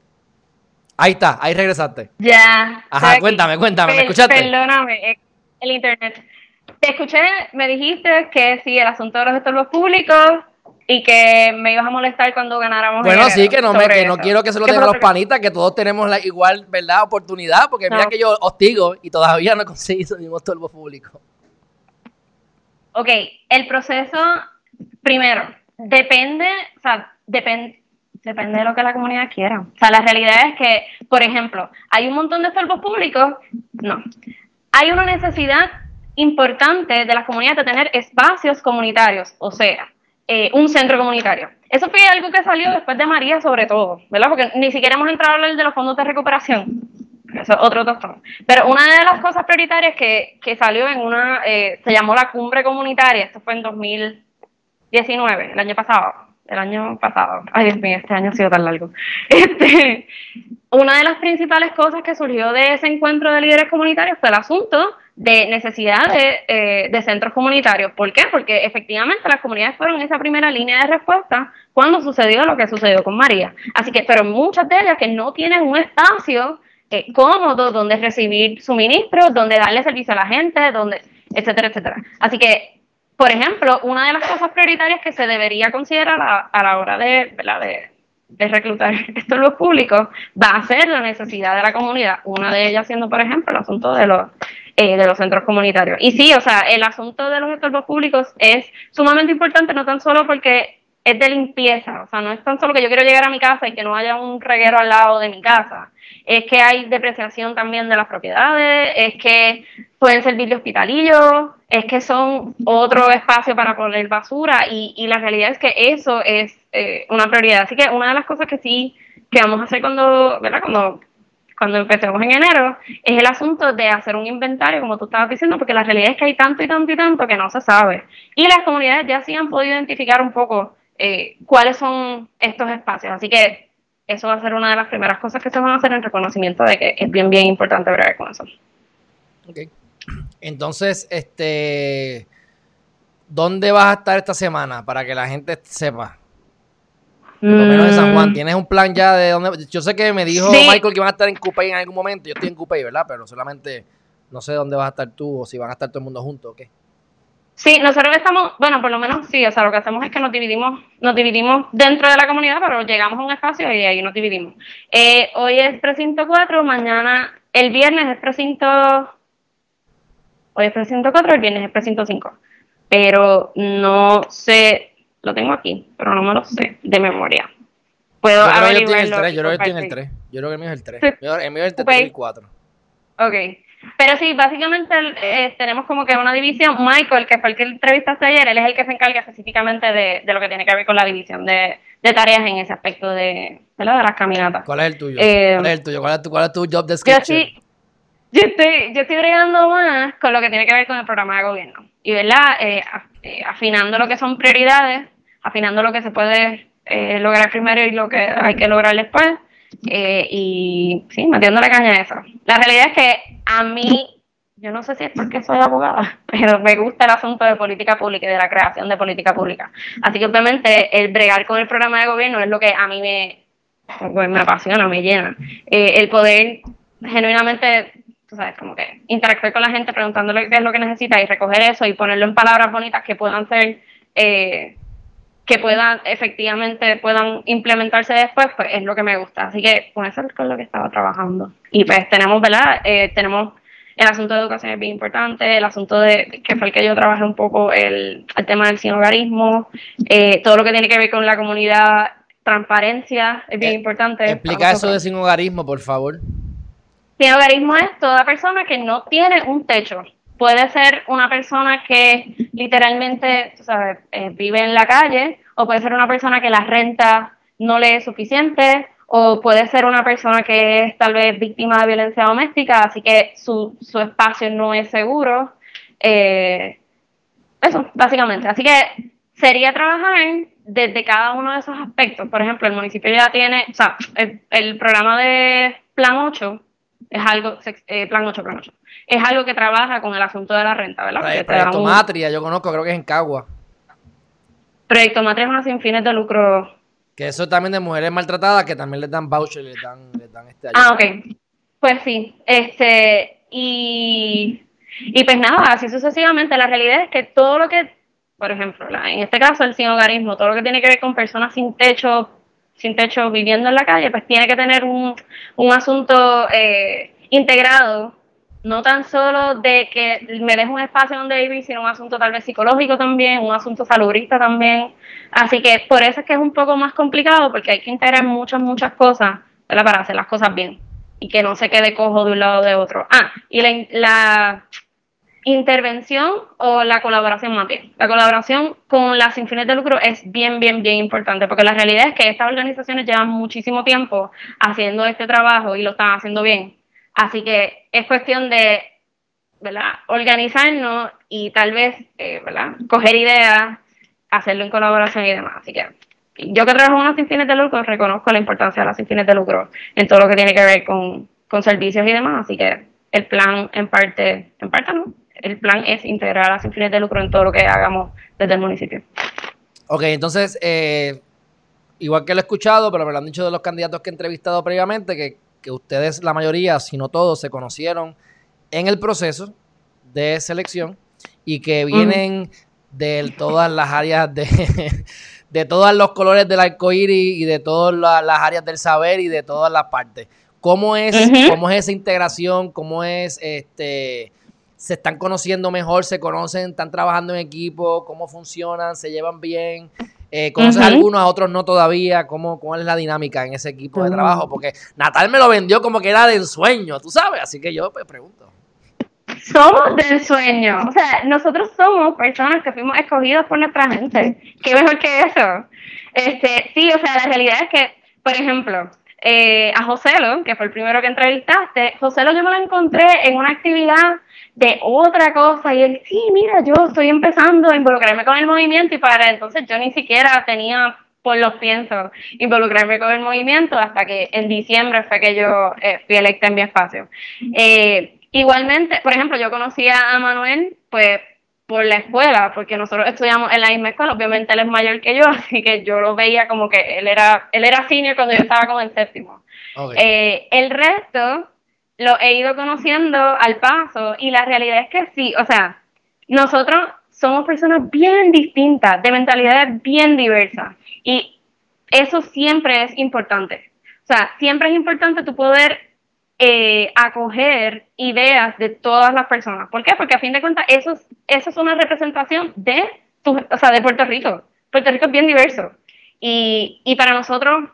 Ahí está, ahí regresaste. Ya. Ajá, cuéntame, cuéntame, ¿me escuchaste? Perdóname, el internet. Te escuché, me dijiste que sí, el asunto de los estorbos públicos y que me ibas a molestar cuando ganáramos. Bueno, sí, que no, me, que no quiero que se lo den a los panitas, que todos tenemos la igual, ¿verdad? Oportunidad, porque mira que yo hostigo y todavía no he conseguido ningún estorbo público. Ok, el proceso, primero, depende, o sea, depende, depende de lo que la comunidad quiera. O sea, la realidad es que, por ejemplo, hay un montón de estorbos públicos, no. Hay una necesidad importante de las comunidades de tener espacios comunitarios, o sea, eh, un centro comunitario. Eso fue algo que salió después de María, sobre todo, ¿verdad? Porque ni siquiera hemos entrado a hablar de los fondos de recuperación. Eso es otro doctor. Pero una de las cosas prioritarias que, que salió en una, eh, se llamó la cumbre comunitaria, esto fue en 2019, el año pasado, el año pasado, ay Dios mío, este año ha sido tan largo. Este, una de las principales cosas que surgió de ese encuentro de líderes comunitarios fue el asunto de necesidad eh, de, centros comunitarios. ¿Por qué? Porque efectivamente las comunidades fueron esa primera línea de respuesta cuando sucedió lo que sucedió con María. Así que, pero muchas de ellas que no tienen un espacio eh, cómodo donde recibir suministros, donde darle servicio a la gente, donde, etcétera, etcétera. Así que, por ejemplo, una de las cosas prioritarias que se debería considerar a, la hora de, de, de reclutar estos públicos va a ser la necesidad de la comunidad. Una de ellas siendo, por ejemplo, el asunto de los eh, de los centros comunitarios. Y sí, o sea, el asunto de los estorbos públicos es sumamente importante, no tan solo porque es de limpieza, o sea, no es tan solo que yo quiero llegar a mi casa y que no haya un reguero al lado de mi casa, es que hay depreciación también de las propiedades, es que pueden servir de hospitalillos, es que son otro espacio para poner basura y, y la realidad es que eso es eh, una prioridad. Así que una de las cosas que sí que vamos a hacer cuando, ¿verdad? Cuando cuando empecemos en enero, es el asunto de hacer un inventario, como tú estabas diciendo, porque la realidad es que hay tanto y tanto y tanto que no se sabe. Y las comunidades ya sí han podido identificar un poco eh, cuáles son estos espacios. Así que eso va a ser una de las primeras cosas que se van a hacer en reconocimiento de que es bien, bien importante ver con eso. Ok. Entonces, este, ¿dónde vas a estar esta semana para que la gente sepa? Lo menos en San Juan. Mm. ¿Tienes un plan ya de dónde? Yo sé que me dijo Michael que van a estar en Coupé en algún momento. Yo estoy en Coupé, ¿verdad? Pero solamente no sé dónde vas a estar tú o si van a estar todo el mundo juntos o qué. Sí, nosotros estamos, bueno, por lo menos sí, o sea, lo que hacemos es que nos dividimos, nos dividimos dentro de la comunidad, pero llegamos a un espacio y ahí nos dividimos. Eh, hoy es precinto 4, mañana, el viernes es precinto, hoy es precinto 4, el viernes es precinto 5. Pero no sé lo tengo aquí, pero no me lo sé de memoria. Puedo yo creo que el 3, yo creo que estoy en el 3. Yo creo que el mío es el 3. El mío es el 3 y el 4. Ok. Pero sí, básicamente eh, tenemos como que una división. Michael, que fue el que entrevistaste ayer, él es el que se encarga específicamente de, de lo que tiene que ver con la división de, de tareas en ese aspecto de, de, las caminatas. ¿Cuál es el tuyo? Eh, ¿Cuál es el tuyo? ¿Cuál es tu, cuál es tu job description? Yo, sí, yo, estoy, yo estoy bregando más con lo que tiene que ver con el programa de gobierno. Y, ¿verdad? Eh, eh afinando lo que son prioridades afinando lo que se puede eh, lograr primero y lo que hay que lograr después. Eh, y sí, metiendo la caña a eso. La realidad es que a mí, yo no sé si es porque soy abogada, pero me gusta el asunto de política pública y de la creación de política pública. Así que obviamente el bregar con el programa de gobierno es lo que a mí me, pues, me apasiona, me llena. Eh, el poder genuinamente tú sabes, como que interactuar con la gente preguntándole qué es lo que necesita y recoger eso y ponerlo en palabras bonitas que puedan ser eh, que puedan efectivamente puedan implementarse después, pues es lo que me gusta. Así que con eso es con lo que estaba trabajando. Y pues tenemos, ¿verdad? Eh, tenemos el asunto de educación es bien importante, el asunto de que fue el que yo trabajé un poco, el, el tema del sinogarismo, eh, todo lo que tiene que ver con la comunidad, transparencia es bien eh, importante. Explica eso de sinogarismo, por favor. Sinogarismo es toda persona que no tiene un techo puede ser una persona que literalmente sabes, eh, vive en la calle, o puede ser una persona que la renta no le es suficiente, o puede ser una persona que es tal vez víctima de violencia doméstica, así que su, su espacio no es seguro. Eh, eso, básicamente. Así que sería trabajar desde cada uno de esos aspectos. Por ejemplo, el municipio ya tiene, o sea, el, el programa de Plan 8 es algo, eh, plan 8, plan 8, es algo que trabaja con el asunto de la renta, ¿verdad? Proyecto Matria, yo conozco, creo que es en Cagua. Proyecto Matria es una sin fines de lucro Que eso también de mujeres maltratadas que también les dan voucher, les dan, les dan este ayuda. Ah, ok. Pues sí. Este, y, y pues nada, así sucesivamente. La realidad es que todo lo que, por ejemplo, en este caso el sin hogarismo, todo lo que tiene que ver con personas sin techo, sin techo viviendo en la calle, pues tiene que tener un, un asunto eh, integrado no tan solo de que me deje un espacio donde vivir, sino un asunto tal vez psicológico también, un asunto salubrista también. Así que por eso es que es un poco más complicado, porque hay que integrar muchas, muchas cosas para hacer las cosas bien y que no se quede cojo de un lado o de otro. Ah, y la, la intervención o la colaboración más bien. La colaboración con las sin fines de lucro es bien, bien, bien importante, porque la realidad es que estas organizaciones llevan muchísimo tiempo haciendo este trabajo y lo están haciendo bien Así que es cuestión de ¿verdad? organizarnos y tal vez eh, ¿verdad? coger ideas, hacerlo en colaboración y demás. Así que yo que trabajo en las sin fines de lucro reconozco la importancia de las sin fines de lucro en todo lo que tiene que ver con, servicios y demás. Así que el plan en parte, en parte no, el plan es integrar las sin fines de lucro en todo lo que hagamos desde el municipio. Ok, entonces, eh, igual que lo he escuchado, pero me lo han dicho de los candidatos que he entrevistado previamente, que que ustedes, la mayoría, si no todos, se conocieron en el proceso de selección y que vienen de todas las áreas de, de todos los colores del arco iris y de todas las áreas del saber y de todas las partes. ¿Cómo es, cómo es esa integración? ¿Cómo es este se están conociendo mejor, se conocen, están trabajando en equipo, cómo funcionan, se llevan bien, eh, ¿Conoces algunos, a otros no todavía? ¿Cómo, ¿Cuál es la dinámica en ese equipo de trabajo? Porque Natal me lo vendió como que era de ensueño, tú sabes, así que yo pues, pregunto. Somos de ensueño, o sea, nosotros somos personas que fuimos escogidos por nuestra gente. ¿Qué mejor que eso? Este, sí, o sea, la realidad es que, por ejemplo, eh, a Joselo, que fue el primero que entrevistaste, Joselo yo me lo encontré en una actividad de otra cosa y él, sí, mira, yo estoy empezando a involucrarme con el movimiento y para entonces yo ni siquiera tenía por los piensos involucrarme con el movimiento hasta que en diciembre fue que yo eh, fui electa en mi espacio. Eh, igualmente, por ejemplo, yo conocía a Manuel pues por la escuela, porque nosotros estudiamos en la misma escuela, obviamente él es mayor que yo, así que yo lo veía como que él era, él era senior cuando yo estaba como en séptimo. Eh, el resto, lo he ido conociendo al paso y la realidad es que sí, o sea, nosotros somos personas bien distintas, de mentalidades bien diversas y eso siempre es importante. O sea, siempre es importante tu poder eh, acoger ideas de todas las personas. ¿Por qué? Porque a fin de cuentas eso, eso es una representación de, tu, o sea, de Puerto Rico. Puerto Rico es bien diverso. Y, y para nosotros.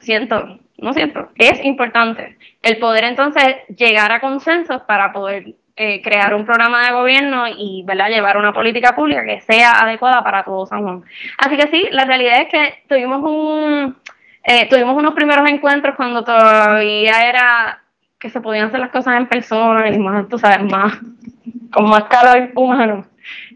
Siento, no siento, es importante el poder entonces llegar a consensos para poder eh, crear un programa de gobierno y ¿verdad? llevar una política pública que sea adecuada para todo San Juan. Así que sí, la realidad es que tuvimos un eh, tuvimos unos primeros encuentros cuando todavía era que se podían hacer las cosas en persona y más, tú sabes, más, con más calor humano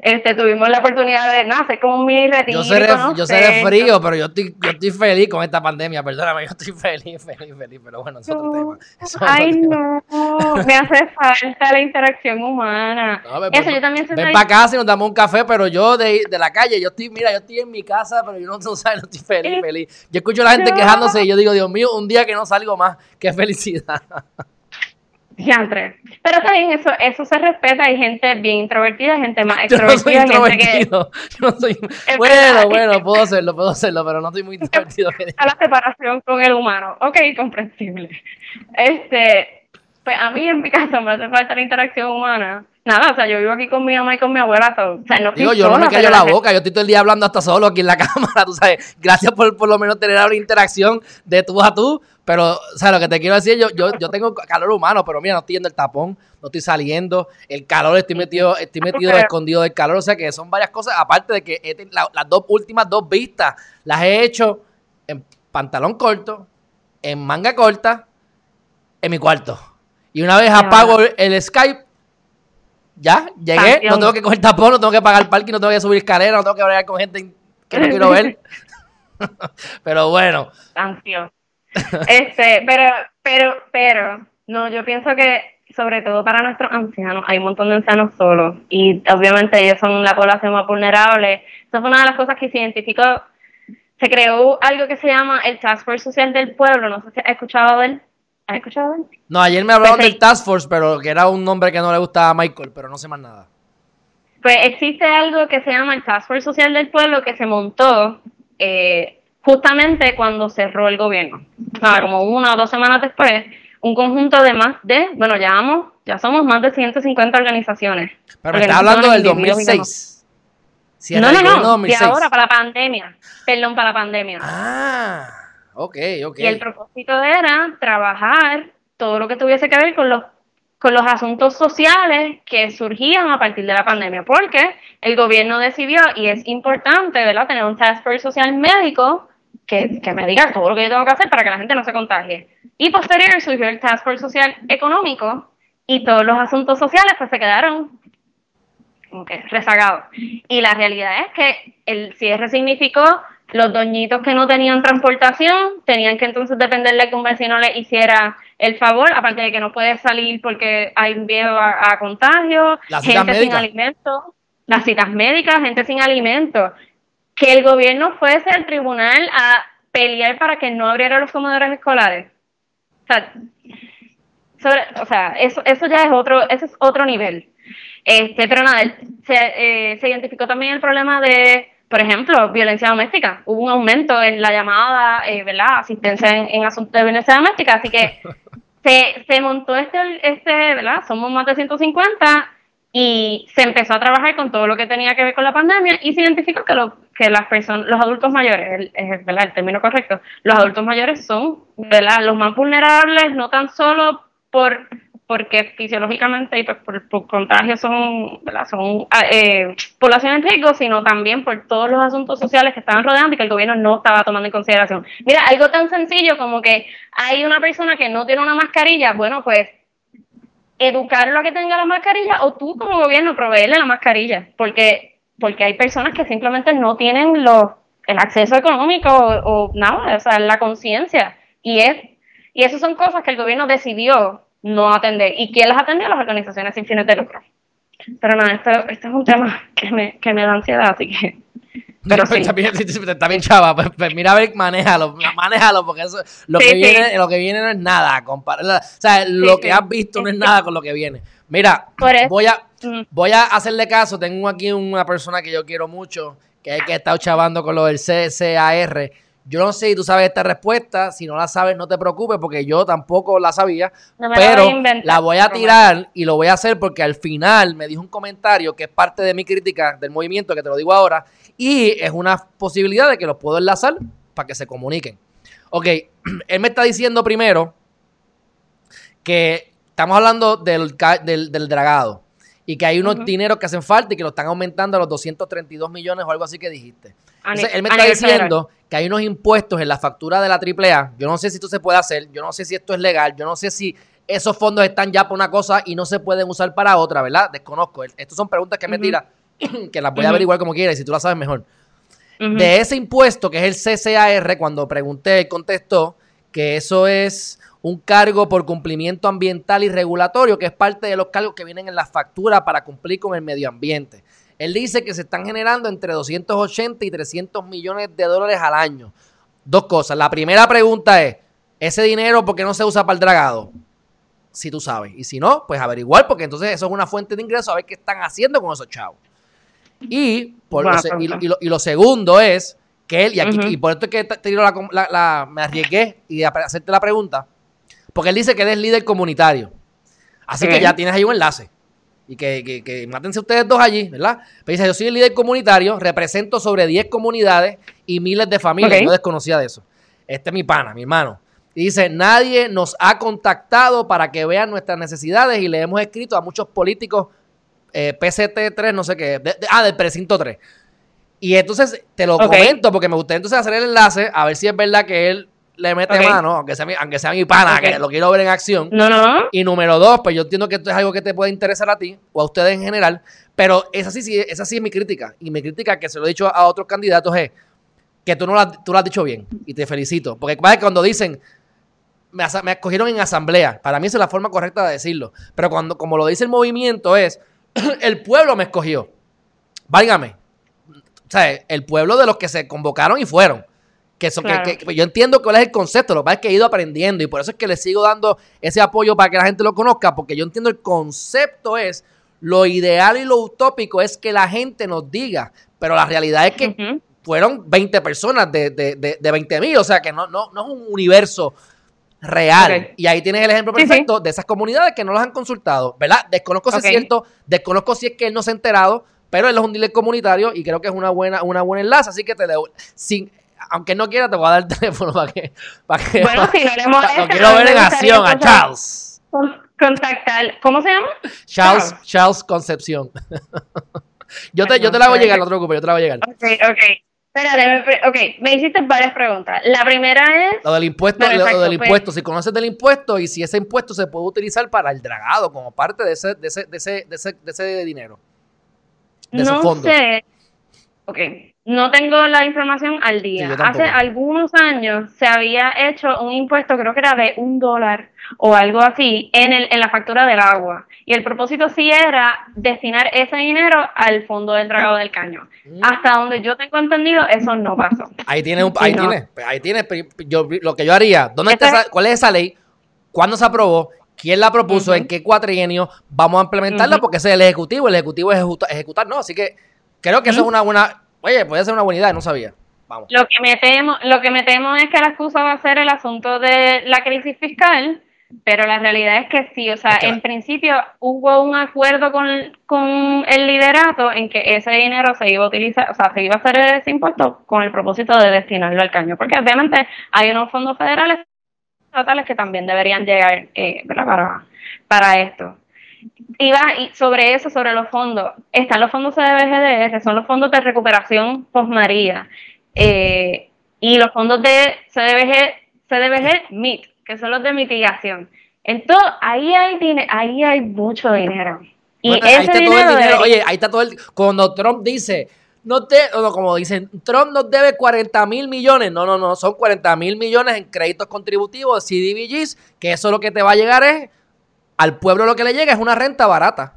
este, tuvimos la oportunidad de no, hacer como un mini retiro. Yo seré, yo seré frío, pero yo estoy, yo estoy feliz con esta pandemia, perdóname, yo estoy feliz, feliz, feliz, pero bueno, es otro tema. Ay, no, me hace falta la interacción humana. Eso, yo también ven para casa y nos damos un café, pero yo de, de, la calle, yo estoy, mira, yo estoy en mi casa, pero yo no, no sabes, no estoy feliz, feliz. Yo escucho a la gente quejándose y yo digo, Dios mío, un día que no salgo más, qué felicidad. Pero también eso, eso se respeta. Hay gente bien introvertida, gente más extrovertida. que, no soy, bueno, bueno, puedo hacerlo, puedo hacerlo, pero no estoy muy introvertido. A la separación con el humano. Ok, comprensible. Este, pues a mí en mi caso me hace falta la interacción humana. Nada, o sea, yo vivo aquí con mi mamá y con mi abuela. o sea, no Digo, yo no me callo la boca, yo estoy todo el día hablando hasta solo aquí en la cámara, tú sabes. Gracias por por lo menos tener una interacción de tú a tú, pero, o sea, lo que te quiero decir, yo, yo, yo tengo calor humano, pero mira, no estoy yendo el tapón, no estoy saliendo, el calor, estoy metido, estoy metido escondido del calor, o sea que son varias cosas, aparte de que las dos últimas dos vistas las he hecho en pantalón corto, en manga corta, en mi cuarto. Y una vez apago el Skype, ya, llegué, no tengo que coger tapón, no tengo que pagar el parking, no tengo que subir escalera, no tengo que hablar con gente que no quiero ver. pero bueno. Ansioso. Este, pero, pero, pero, no, yo pienso que sobre todo para nuestros ancianos, hay un montón de ancianos solos y obviamente ellos son la población más vulnerable. Eso fue una de las cosas que se identificó se creó algo que se llama el Task Force Social del Pueblo. No sé si has escuchado de él. ¿Has escuchado de él? No, ayer me hablaron pues del Task Force, pero que era un nombre que no le gustaba a Michael, pero no sé más nada. Pues existe algo que se llama el Task Force Social del Pueblo que se montó eh, justamente cuando cerró el gobierno. O sea, como una o dos semanas después, un conjunto de más de, bueno, ya, vamos, ya somos más de 150 organizaciones. Pero me está hablando del 2006 no, no, no, de ahora para la pandemia. Perdón, para la pandemia. Ah, ok, ok. Y el propósito era trabajar todo lo que tuviese que ver con los con los asuntos sociales que surgían a partir de la pandemia, porque el gobierno decidió, y es importante, ¿verdad?, tener un task force social médico que, que, me diga todo lo que yo tengo que hacer para que la gente no se contagie. Y posterior surgió el task force social económico, y todos los asuntos sociales pues se quedaron rezagado. Y la realidad es que el cierre significó los doñitos que no tenían transportación tenían que entonces depender de que un vecino le hiciera el favor, aparte de que no puede salir porque hay miedo a, contagio, gente sin alimento, las citas médicas, gente sin alimento. Que el gobierno fuese al tribunal a pelear para que no abriera los comedores escolares. O sea, o sea eso, eso ya es otro, ese es otro nivel. Este, pero nada, se, eh, se identificó también el problema de, por ejemplo, violencia doméstica. Hubo un aumento en la llamada, eh, ¿verdad? Asistencia en, asuntos de violencia doméstica, así que se, se montó este, este, ¿verdad? Somos más de 150 y se empezó a trabajar con todo lo que tenía que ver con la pandemia y se identificó que, lo, que las personas, los adultos mayores, el, ¿verdad? el término correcto, los adultos mayores son ¿verdad? los más vulnerables, no tan solo por porque fisiológicamente y pues, por, por contagio son, son ah, eh, población en riesgo, sino también por todos los asuntos sociales que estaban rodeando y que el gobierno no estaba tomando en consideración. Mira, algo tan sencillo como que hay una persona que no tiene una mascarilla, bueno, pues educarlo a que tenga la mascarilla o tú como gobierno proveerle la mascarilla, porque, porque hay personas que simplemente no tienen los, el acceso económico o, o nada, o sea, la conciencia. Y es y esas son cosas que el gobierno decidió no atender. ¿Y quién las atendió? Las organizaciones sin fines de lucro. Pero nada, esto, esto es un tema que me, que me da ansiedad, así que... Pero sí. está, bien, está bien chava, pues, pues, mira a ver, manéjalo, manéjalo, porque eso, lo, que viene, lo que viene no es nada. Compar o sea, lo que has visto no es nada con lo que viene. Mira, voy a, voy a hacerle caso. Tengo aquí una persona que yo quiero mucho, que es que ha estado chavando con lo del CCAR yo no sé si tú sabes esta respuesta, si no la sabes no te preocupes porque yo tampoco la sabía, pero la voy a tirar y lo voy a hacer porque al final me dijo un comentario que es parte de mi crítica del movimiento, que te lo digo ahora, y es una posibilidad de que los puedo enlazar para que se comuniquen. Ok, él me está diciendo primero que estamos hablando del, del, dragado y que hay unos dineros que hacen falta y que lo están aumentando a los 232 millones o algo así que dijiste él me está diciendo que hay unos impuestos en la factura de la AAA. Yo no sé si esto se puede hacer, yo no sé si esto es legal, yo no sé si esos fondos están ya para una cosa y no se pueden usar para otra, ¿verdad? Desconozco. Estas son preguntas que me tira, que las voy a averiguar como quiera y si tú las sabes mejor. De ese impuesto que es el CCAR, cuando pregunté, él contestó que eso es un cargo por cumplimiento ambiental y regulatorio, que es parte de los cargos que vienen en la factura para cumplir con el medio ambiente. Él dice que se están generando entre 280 y 300 millones de dólares al año. Dos cosas. La primera pregunta es, ¿ese dinero por qué no se usa para el dragado? Si tú sabes. Y si no, pues averiguar, porque entonces eso es una fuente de ingreso a ver qué están haciendo con esos chavos. Y, por lo, y, lo, segundo es que él, y, aquí, y por esto es que te, la, me arriesgué y hacerte la pregunta, porque él dice que él es líder comunitario. Así que ya tienes ahí un enlace y que, que, que, mátense ustedes dos allí, ¿verdad? Pero dice, yo soy el líder comunitario, represento sobre 10 comunidades y miles de familias. Yo desconocía de eso. Este es mi pana, mi hermano. Y dice, nadie nos ha contactado para que vean nuestras necesidades y le hemos escrito a muchos políticos eh, PCT3, no sé qué, ah, del precinto 3. Y entonces te lo comento porque me gustaría entonces hacer el enlace a ver si es verdad que él le mete mano, aunque sea, mi, aunque sea mi pana, que lo quiero ver en acción. No, no. Y número dos, pues yo entiendo que esto es algo que te puede interesar a ti o a ustedes en general, pero esa sí, sí, esa sí es mi crítica. Y mi crítica, que se lo he dicho a otros candidatos, es que tú no lo, tú lo has dicho bien y te felicito. Porque cuando dicen, me, me escogieron en asamblea, para mí esa es la forma correcta de decirlo. Pero cuando, como lo dice el movimiento, es, el pueblo me escogió. Válgame. O sea, el pueblo de los que se convocaron y fueron. Que, eso, que, yo entiendo cuál es el concepto, lo que pasa es que he ido aprendiendo y por eso es que le sigo dando ese apoyo para que la gente lo conozca, porque yo entiendo el concepto es, lo ideal y lo utópico es que la gente nos diga, pero la realidad es que fueron 20 personas de, de, de, de 20 mil, o sea que no, no, no es un universo real. Y ahí tienes el ejemplo perfecto de esas comunidades que no los han consultado, ¿verdad? Desconozco si es cierto, desconozco si es que él no se ha enterado, pero él es un dealer comunitario y creo que es una buena, una buena enlace, así que te debo, sin, aunque no quiera, te voy a dar el teléfono para que, para que bueno, si no le molesta, quiero ver en acción a Charles. Contactar, ¿cómo se llama? Charles, Charles Concepción. yo te, yo te la voy a llegar, no te preocupes, yo te la voy a llegar. Ok, ok. Espérate, ok, me hiciste varias preguntas. La primera es... Lo del impuesto, lo, del pues. impuesto, si conoces del impuesto y si ese impuesto se puede utilizar para el dragado como parte de ese, de ese, de ese, de ese, de ese dinero. De no sé. Ok, no tengo la información al día. Hace algunos años se había hecho un impuesto, creo que era de un dólar o algo así, en, el, en la factura del agua. Y el propósito sí era destinar ese dinero al fondo del dragado del caño. Mm. Hasta donde yo tengo entendido, eso no pasó. Ahí tiene, un, ahí tiene, ahí tiene yo, lo que yo haría. ¿Dónde está ¿Cuál es esa ley? ¿Cuándo se aprobó? ¿Quién la propuso? ¿En qué cuatrienio vamos a implementarla? Porque ese es el ejecutivo, el ejecutivo es ejecutar, ¿no? Así que creo que eso es una buena Oye, puede ser una buena idea, no sabía. Vamos. Lo que me temo, lo que me temo es que la excusa va a ser el asunto de la crisis fiscal, pero la realidad es que sí, o sea, en principio hubo un acuerdo con, con el liderato en que ese dinero se iba a utilizar, o sea, se iba a hacer ese impuesto con el propósito de destinarlo al caño, porque obviamente hay unos fondos federales estatales que también deberían llegar eh, para, para esto iba y sobre eso, sobre los fondos, están los fondos CDBGDR, son los fondos de recuperación post-María, eh, y los fondos de CDBG, CDBG MIT, que son los de mitigación. Entonces, ahí hay, ahí hay mucho dinero. Y ese ahí está todo el dinero. Oye, ahí está todo el. Cuando Trump dice, no te, no, como dicen, Trump nos debe 40 mil millones. No, no, no, son 40 mil millones en créditos contributivos, CDBGs, que eso lo que te va a llegar es al pueblo lo que le llega es una renta barata.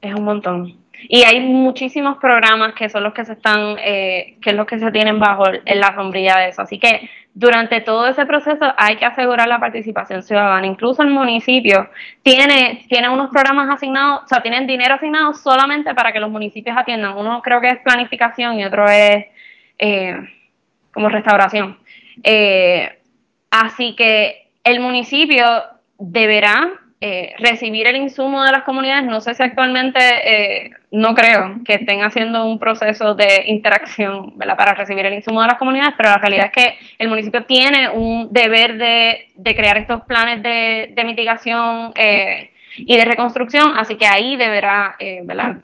Es un montón. Y hay muchísimos programas que son los que se están, eh, que es los que se tienen bajo en la sombrilla de eso. Así que durante todo ese proceso hay que asegurar la participación ciudadana. Incluso el municipio tiene, tiene unos programas asignados, o sea, tienen dinero asignado solamente para que los municipios atiendan. Uno creo que es planificación y otro es eh, como restauración. Eh, así que el municipio deberá eh, recibir el insumo de las comunidades. No sé si actualmente, eh, no creo que estén haciendo un proceso de interacción para recibir el insumo de las comunidades, pero la realidad es que el municipio tiene un deber de, crear estos planes de, mitigación eh, y de reconstrucción, así que ahí deberá,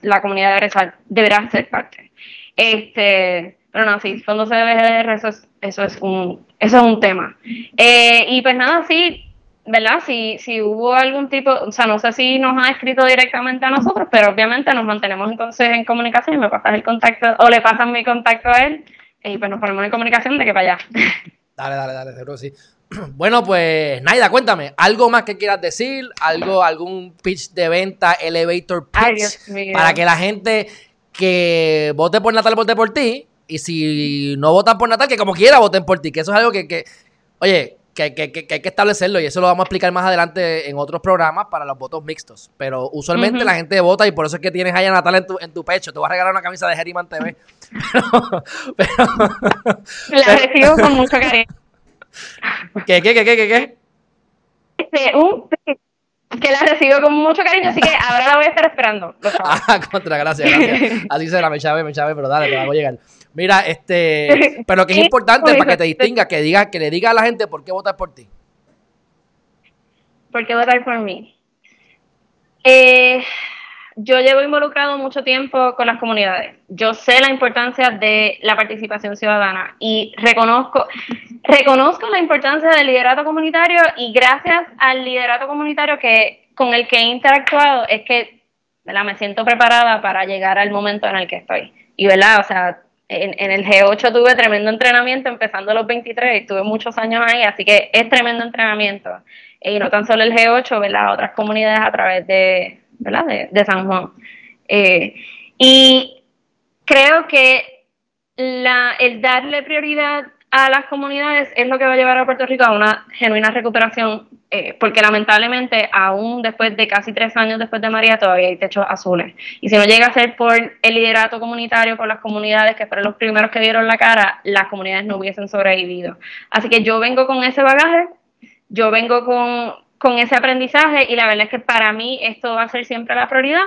la comunidad deberá, deberá ser parte. Este, pero no, sí, se debe eso es, eso es un, eso es un tema. y pues nada, sí, ¿verdad? Si, si hubo algún tipo, o sea, no sé si nos ha escrito directamente a nosotros, pero obviamente nos mantenemos entonces en comunicación y me pasas el contacto, o le pasan mi contacto a él, y pues nos ponemos en comunicación de que para allá. Dale, dale, dale, seguro sí. Bueno, pues, Naida, cuéntame, ¿algo más que quieras decir? ¿Algo, algún pitch de venta, elevator pitch, para que la gente que vote por Natal vote por ti, y si no votan por Natal, que como quiera voten por ti, que eso es algo que, que oye, que, hay que establecerlo y eso lo vamos a explicar más adelante en otros programas para los votos mixtos. Pero usualmente la gente vota y por eso es que tienes a Natal en tu, en tu pecho. Te voy a regalar una camisa de Herriman TV. la recibo con mucho cariño. ¿Qué, qué, qué, qué, qué? Este, un que la recibo con mucho cariño, así que ahora la voy a estar esperando. Ah, contra, gracias, gracias. Así será, me chave, me chave, pero dale, te la voy a llegar. Mira, este, pero que es importante para que te distinga, que diga, que le diga a la gente por qué votar por ti. ¿Por qué votar por mí? Eh, yo llevo involucrado mucho tiempo con las comunidades. Yo sé la importancia de la participación ciudadana y reconozco, reconozco la importancia del liderato comunitario y gracias al liderato comunitario que con el que he interactuado es que me siento preparada para llegar al momento en el que estoy. Y verdad, o sea, en, el G8 tuve tremendo entrenamiento empezando a los 23 y tuve muchos años ahí, así que es tremendo entrenamiento. Y no tan solo el G8, ¿verdad? Otras comunidades a través de, ¿verdad? de, San Juan. Eh, y creo que la, el darle prioridad a las comunidades es lo que va a llevar a Puerto Rico a una genuina recuperación, eh, porque lamentablemente aún después de casi tres años después de María todavía hay techos azules. Y si no llega a ser por el liderato comunitario, por las comunidades que fueron los primeros que dieron la cara, las comunidades no hubiesen sobrevivido. Así que yo vengo con ese bagaje, yo vengo con, con ese aprendizaje y la verdad es que para mí esto va a ser siempre la prioridad.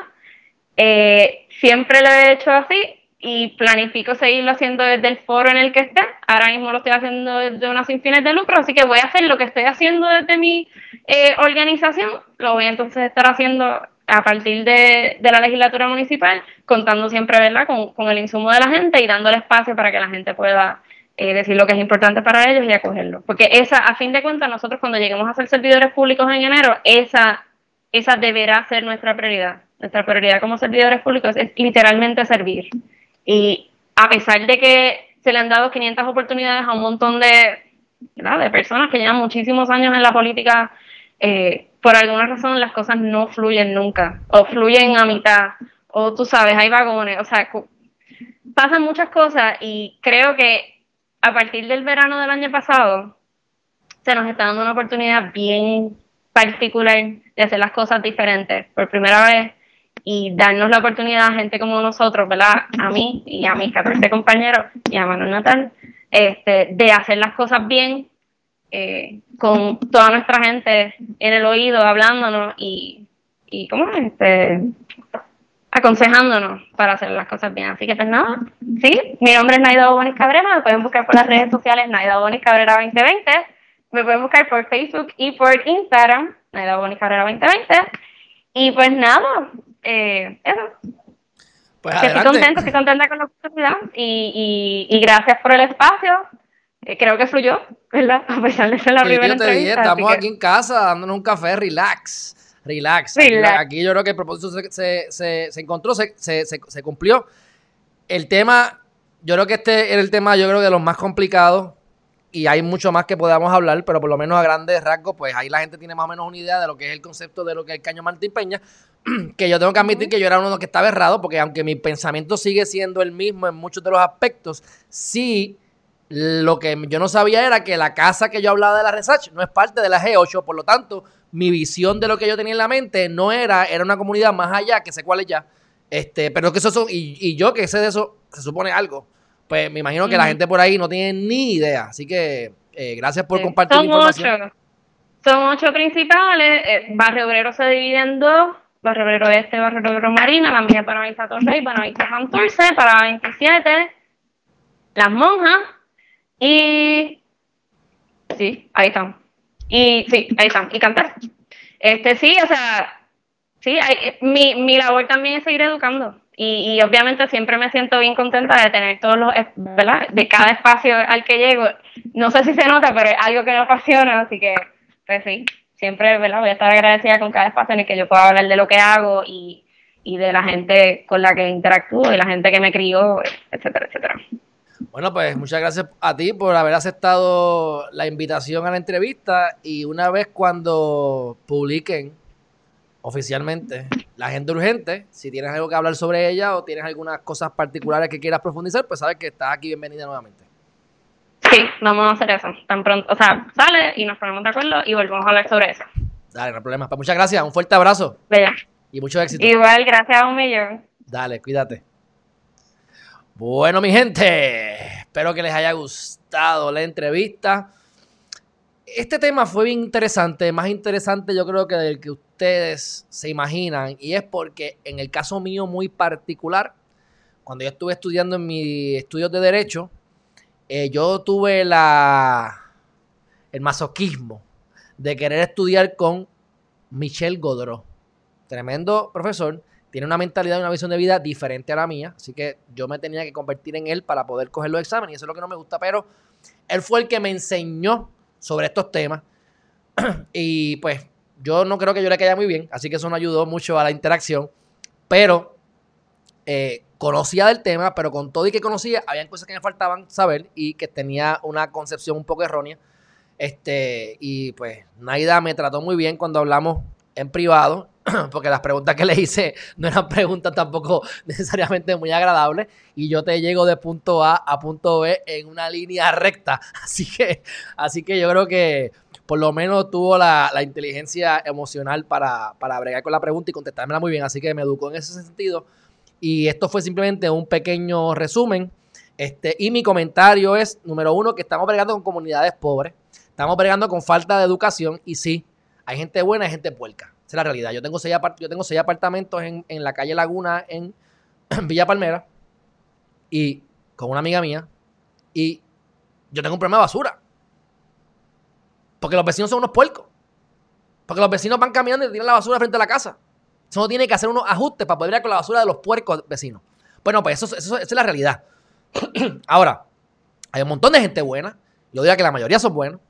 Eh, siempre lo he hecho así y planifico seguirlo haciendo desde el foro en el que esté. Ahora mismo lo estoy haciendo desde unas sin fines de lucro, así que voy a hacer lo que estoy haciendo desde mi eh, organización, lo voy a entonces estar haciendo a partir de, la legislatura municipal, contando siempre ¿verdad? Con, con, el insumo de la gente y dándole espacio para que la gente pueda eh, decir lo que es importante para ellos y acogerlo. Porque esa, a fin de cuentas, nosotros cuando lleguemos a ser servidores públicos en enero, esa, esa deberá ser nuestra prioridad. Nuestra prioridad como servidores públicos es literalmente servir. Y a pesar de que se le han dado 500 oportunidades a un montón de, de personas que llevan muchísimos años en la política, eh, por alguna razón las cosas no fluyen nunca, o fluyen a mitad, o tú sabes, hay vagones, o sea, pasan muchas cosas y creo que a partir del verano del año pasado se nos está dando una oportunidad bien particular de hacer las cosas diferentes. Por primera vez y darnos la oportunidad a gente como nosotros, ¿verdad? A mí y a mis 14 compañeros y a Manuel Natal, este, de hacer las cosas bien, eh, con toda nuestra gente en el oído, hablándonos y, y ¿cómo es? Este, aconsejándonos para hacer las cosas bien. Así que pues nada, sí, mi nombre es Naida Bonis Cabrera, me pueden buscar por las redes sociales Naida Bonis Cabrera 2020, me pueden buscar por Facebook y por Instagram, Naida Bonis Cabrera 2020, y pues nada, eh, eso. Pues estoy contenta, estoy contenta con la oportunidad y, y, gracias por el espacio. Eh, creo que fluyó, ¿verdad? A pesar de ser la primera entrevista. estamos aquí en casa dándonos un café, relax. Relax. Aquí, yo creo que el propósito se, se, se, encontró, se, se, cumplió. El tema, yo creo que este era el tema, yo creo que de los más complicados y hay mucho más que podamos hablar, pero por lo menos a grandes rasgos, pues ahí la gente tiene más o menos una idea de lo que es el concepto de lo que es el caño Martín Peña, que yo tengo que admitir que yo era uno que estaba errado, porque aunque mi pensamiento sigue siendo el mismo en muchos de los aspectos, sí, lo que yo no sabía era que la casa que yo hablaba de la Resach no es parte de la G8, por lo tanto, mi visión de lo que yo tenía en la mente no era, era una comunidad más allá, que sé cuál es ya, este, pero que eso son, y, y yo que sé de eso, se supone algo pues me imagino que la gente por ahí no tiene ni idea. Así que eh, gracias por compartir la información. Ocho. Son ocho principales. Eh, barrio Obrero se divide en dos. Barrio Este, Barrio Marina, la mía para Vista Torrey, para Vista Santurce, para 27, Las Monjas y... Sí, ahí están. Y sí, ahí están. Y cantar. Este sí, o sea, sí, mi, mi labor también es seguir educando. Y, obviamente siempre me siento bien contenta de tener todos los, ¿verdad? De cada espacio al que llego. No sé si se nota, pero es algo que me apasiona, así que, pues sí, siempre, ¿verdad? Voy a estar agradecida con cada espacio en el que yo pueda hablar de lo que hago y, y de la gente con la que interactúo y la gente que me crió, etcétera, etcétera. Bueno, pues muchas gracias a ti por haber aceptado la invitación a la entrevista y una vez cuando publiquen oficialmente la gente urgente. Si tienes algo que hablar sobre ella o tienes algunas cosas particulares que quieras profundizar, pues sabes que estás aquí bienvenida nuevamente. Sí, vamos a hacer eso. Tan pronto, o sea, sale y nos ponemos de acuerdo y volvemos a hablar sobre eso. Dale, no hay problema. Pues muchas gracias, un fuerte abrazo. Bella. Y mucho éxito. Igual, gracias a un millón. Dale, cuídate. Bueno, mi gente, espero que les haya gustado la entrevista. Este tema fue bien interesante, más interesante yo creo que del que ustedes se imaginan, y es porque en el caso mío muy particular, cuando yo estuve estudiando en mis estudios de Derecho, eh, yo tuve el masoquismo de querer estudiar con Michel Godreau. Tremendo profesor, tiene una mentalidad y una visión de vida diferente a la mía, así que yo me tenía que convertir en él para poder coger los exámenes, y eso es lo que no me gusta, pero él fue el que me enseñó sobre estos temas. y pues yo no creo que yo le caiga muy bien, así que eso no ayudó mucho a la interacción. Pero eh, conocía del tema, pero con todo y que conocía, habían cosas que me faltaban saber y que tenía una concepción un poco errónea. Este, y pues Naida me trató muy bien cuando hablamos en privado. porque las preguntas que le hice no eran preguntas tampoco necesariamente muy agradables y yo te llego de punto A a punto B en una línea recta. Así que, así que yo creo que por lo menos tuvo la, inteligencia emocional para, para bregar con la pregunta y contestármela muy bien. Así que me educó en ese sentido. Y esto fue simplemente un pequeño resumen. Este, y mi comentario es, número uno, que estamos bregando con comunidades pobres. Estamos bregando con falta de educación. Y sí, hay gente buena y gente puerca. Esa es la realidad. Yo tengo seis, yo tengo seis apartamentos en, en la calle Laguna, en Villa Palmera. Y con una amiga mía. Y yo tengo un problema de basura. Porque los vecinos son unos puercos. Porque los vecinos van caminando y tiran la basura frente a la casa. Eso tiene que hacer unos ajustes para poder ir con la basura de los puercos vecinos. Bueno, pues eso, esa es la realidad. Ahora, hay un montón de gente buena. Yo diría que la mayoría son buenos.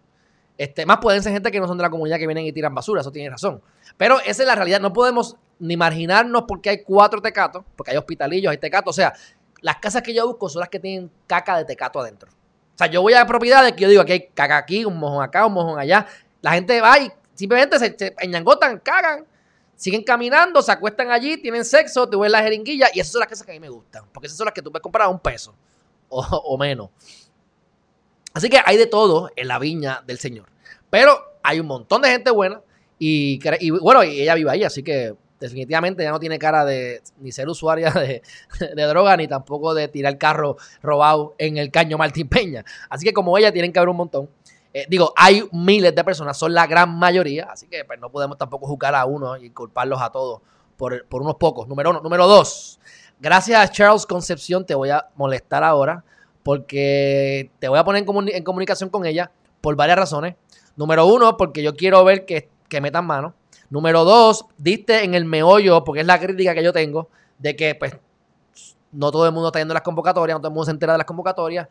Este, más pueden ser gente que no son de la comunidad que vienen y tiran basura, eso tiene razón. Pero esa es la realidad. No podemos ni marginarnos porque hay cuatro tecatos, porque hay hospitalillos, hay tecatos. O sea, las casas que yo busco son las que tienen caca de tecato adentro. O sea, yo voy a propiedades que yo digo, aquí hay caca aquí, un mojón acá, un mojón allá. La gente va y simplemente se, se enñangotan, cagan, siguen caminando, se acuestan allí, tienen sexo, te ves la jeringuilla y esas son las casas que a mí me gustan. Porque esas son las que tú puedes comprar a un peso o, menos. Así que hay de todo en la viña del Señor. Pero hay un montón de gente buena y, bueno, y ella vive ahí, así que definitivamente ya no tiene cara de ni ser usuaria de, droga ni tampoco de tirar carro robado en el caño Martín Peña. Así que como ella tienen que haber un montón. Eh, digo, hay miles de personas, son la gran mayoría, así que pues, no podemos tampoco juzgar a uno y culparlos a todos por, unos pocos. Número uno. Número dos, gracias a Charles Concepción te voy a molestar ahora porque te voy a poner en, comunicación con ella por varias razones. Número uno, porque yo quiero ver que, que metan mano. Número dos, diste en el meollo, porque es la crítica que yo tengo, de que pues no todo el mundo está yendo a las convocatorias, no todo el mundo se entera de las convocatorias,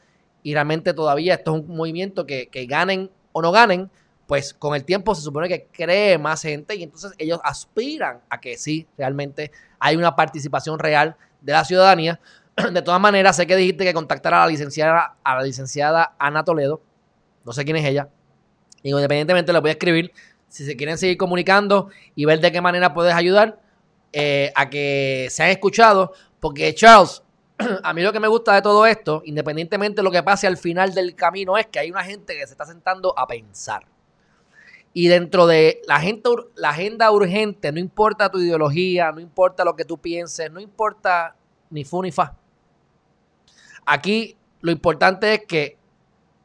y realmente todavía esto es un movimiento que, que ganen o no ganen, pues con el tiempo se supone que cree más gente y entonces ellos aspiran a que sí, realmente hay una participación real de la ciudadanía. De todas maneras, sé que dijiste que contactara a la licenciada, a la licenciada Ana Toledo. No sé quién es ella. Y independientemente le voy a escribir si se quieren seguir comunicando y ver de qué manera puedes ayudar eh, a que sean escuchados. Porque Charles, a mí lo que me gusta de todo esto, independientemente de lo que pase al final del camino, es que hay una gente que se está sentando a pensar. Y dentro de la, agenda urgente, no importa tu ideología, no importa lo que tú pienses, no importa ni fu ni fa. Aquí lo importante es que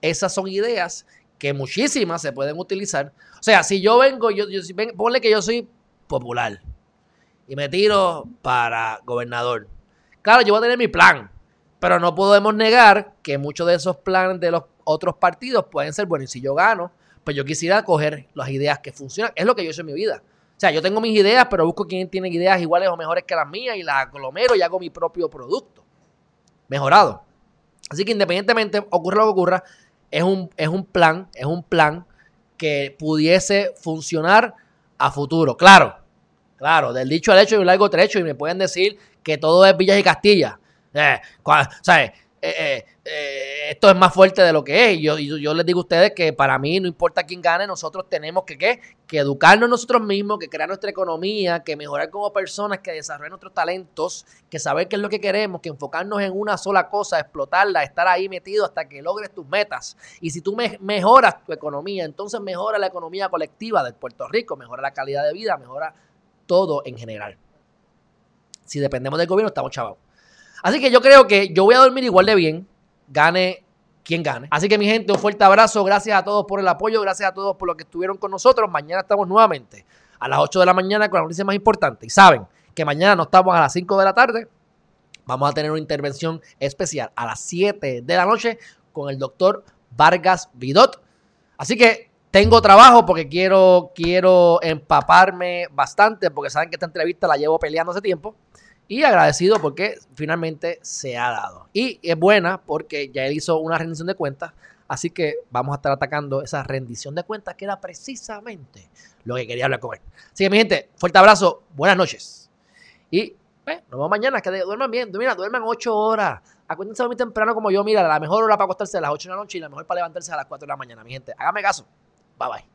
esas son ideas que muchísimas se pueden utilizar. O sea, si yo vengo, yo, yo ponle que yo soy popular y me tiro para gobernador. Claro, yo voy a tener mi plan, pero no podemos negar que muchos de esos planes de los otros partidos pueden ser buenos. Y si yo gano, pues yo quisiera coger las ideas que funcionan. Es lo que yo hice en mi vida. O sea, yo tengo mis ideas, pero busco quien tiene ideas iguales o mejores que las mías y las aglomero y hago mi propio producto. Mejorado. Así que independientemente ocurra lo que ocurra, es un, es un plan, es un plan que pudiese funcionar a futuro. Claro, claro, del dicho al hecho hay un largo trecho y me pueden decir que todo es Villas y Castilla. Eh, ¿sabes? Eh, eh, eh, esto es más fuerte de lo que es. Yo, yo, les digo a ustedes que para mí, no importa quién gane, nosotros tenemos que, ¿qué? que educarnos nosotros mismos, que crear nuestra economía, que mejorar como personas, que desarrollar nuestros talentos, que saber qué es lo que queremos, que enfocarnos en una sola cosa, explotarla, estar ahí metido hasta que logres tus metas. Y si tú mejoras tu economía, entonces mejora la economía colectiva de Puerto Rico, mejora la calidad de vida, mejora todo en general. Si dependemos del gobierno, estamos chavados. Así que yo creo que yo voy a dormir igual de bien, gane quien gane. Así que mi gente, un fuerte abrazo, gracias a todos por el apoyo, gracias a todos por lo que estuvieron con nosotros. Mañana estamos nuevamente a las 8 de la mañana con la noticia más importante. Y saben que mañana no estamos a las 5 de la tarde, vamos a tener una intervención especial a las 7 de la noche con el doctor Vargas Vidot. Así que tengo trabajo porque quiero, quiero empaparme bastante, porque saben que esta entrevista la llevo peleando hace tiempo y agradecido porque finalmente se ha dado. Y es buena porque ya él hizo una rendición de cuentas, así que vamos a estar atacando esa rendición de cuentas que era precisamente lo que quería hablar con él. Así que mi gente, fuerte abrazo, buenas noches. Y nos vemos mañana, que duerman bien, mira, duerman 8 horas. Acuérdense muy temprano como yo, mira, la mejor hora para acostarse a las 8 de la noche y la mejor para levantarse a las 4 de la mañana, mi gente. Hágame caso. Bye bye.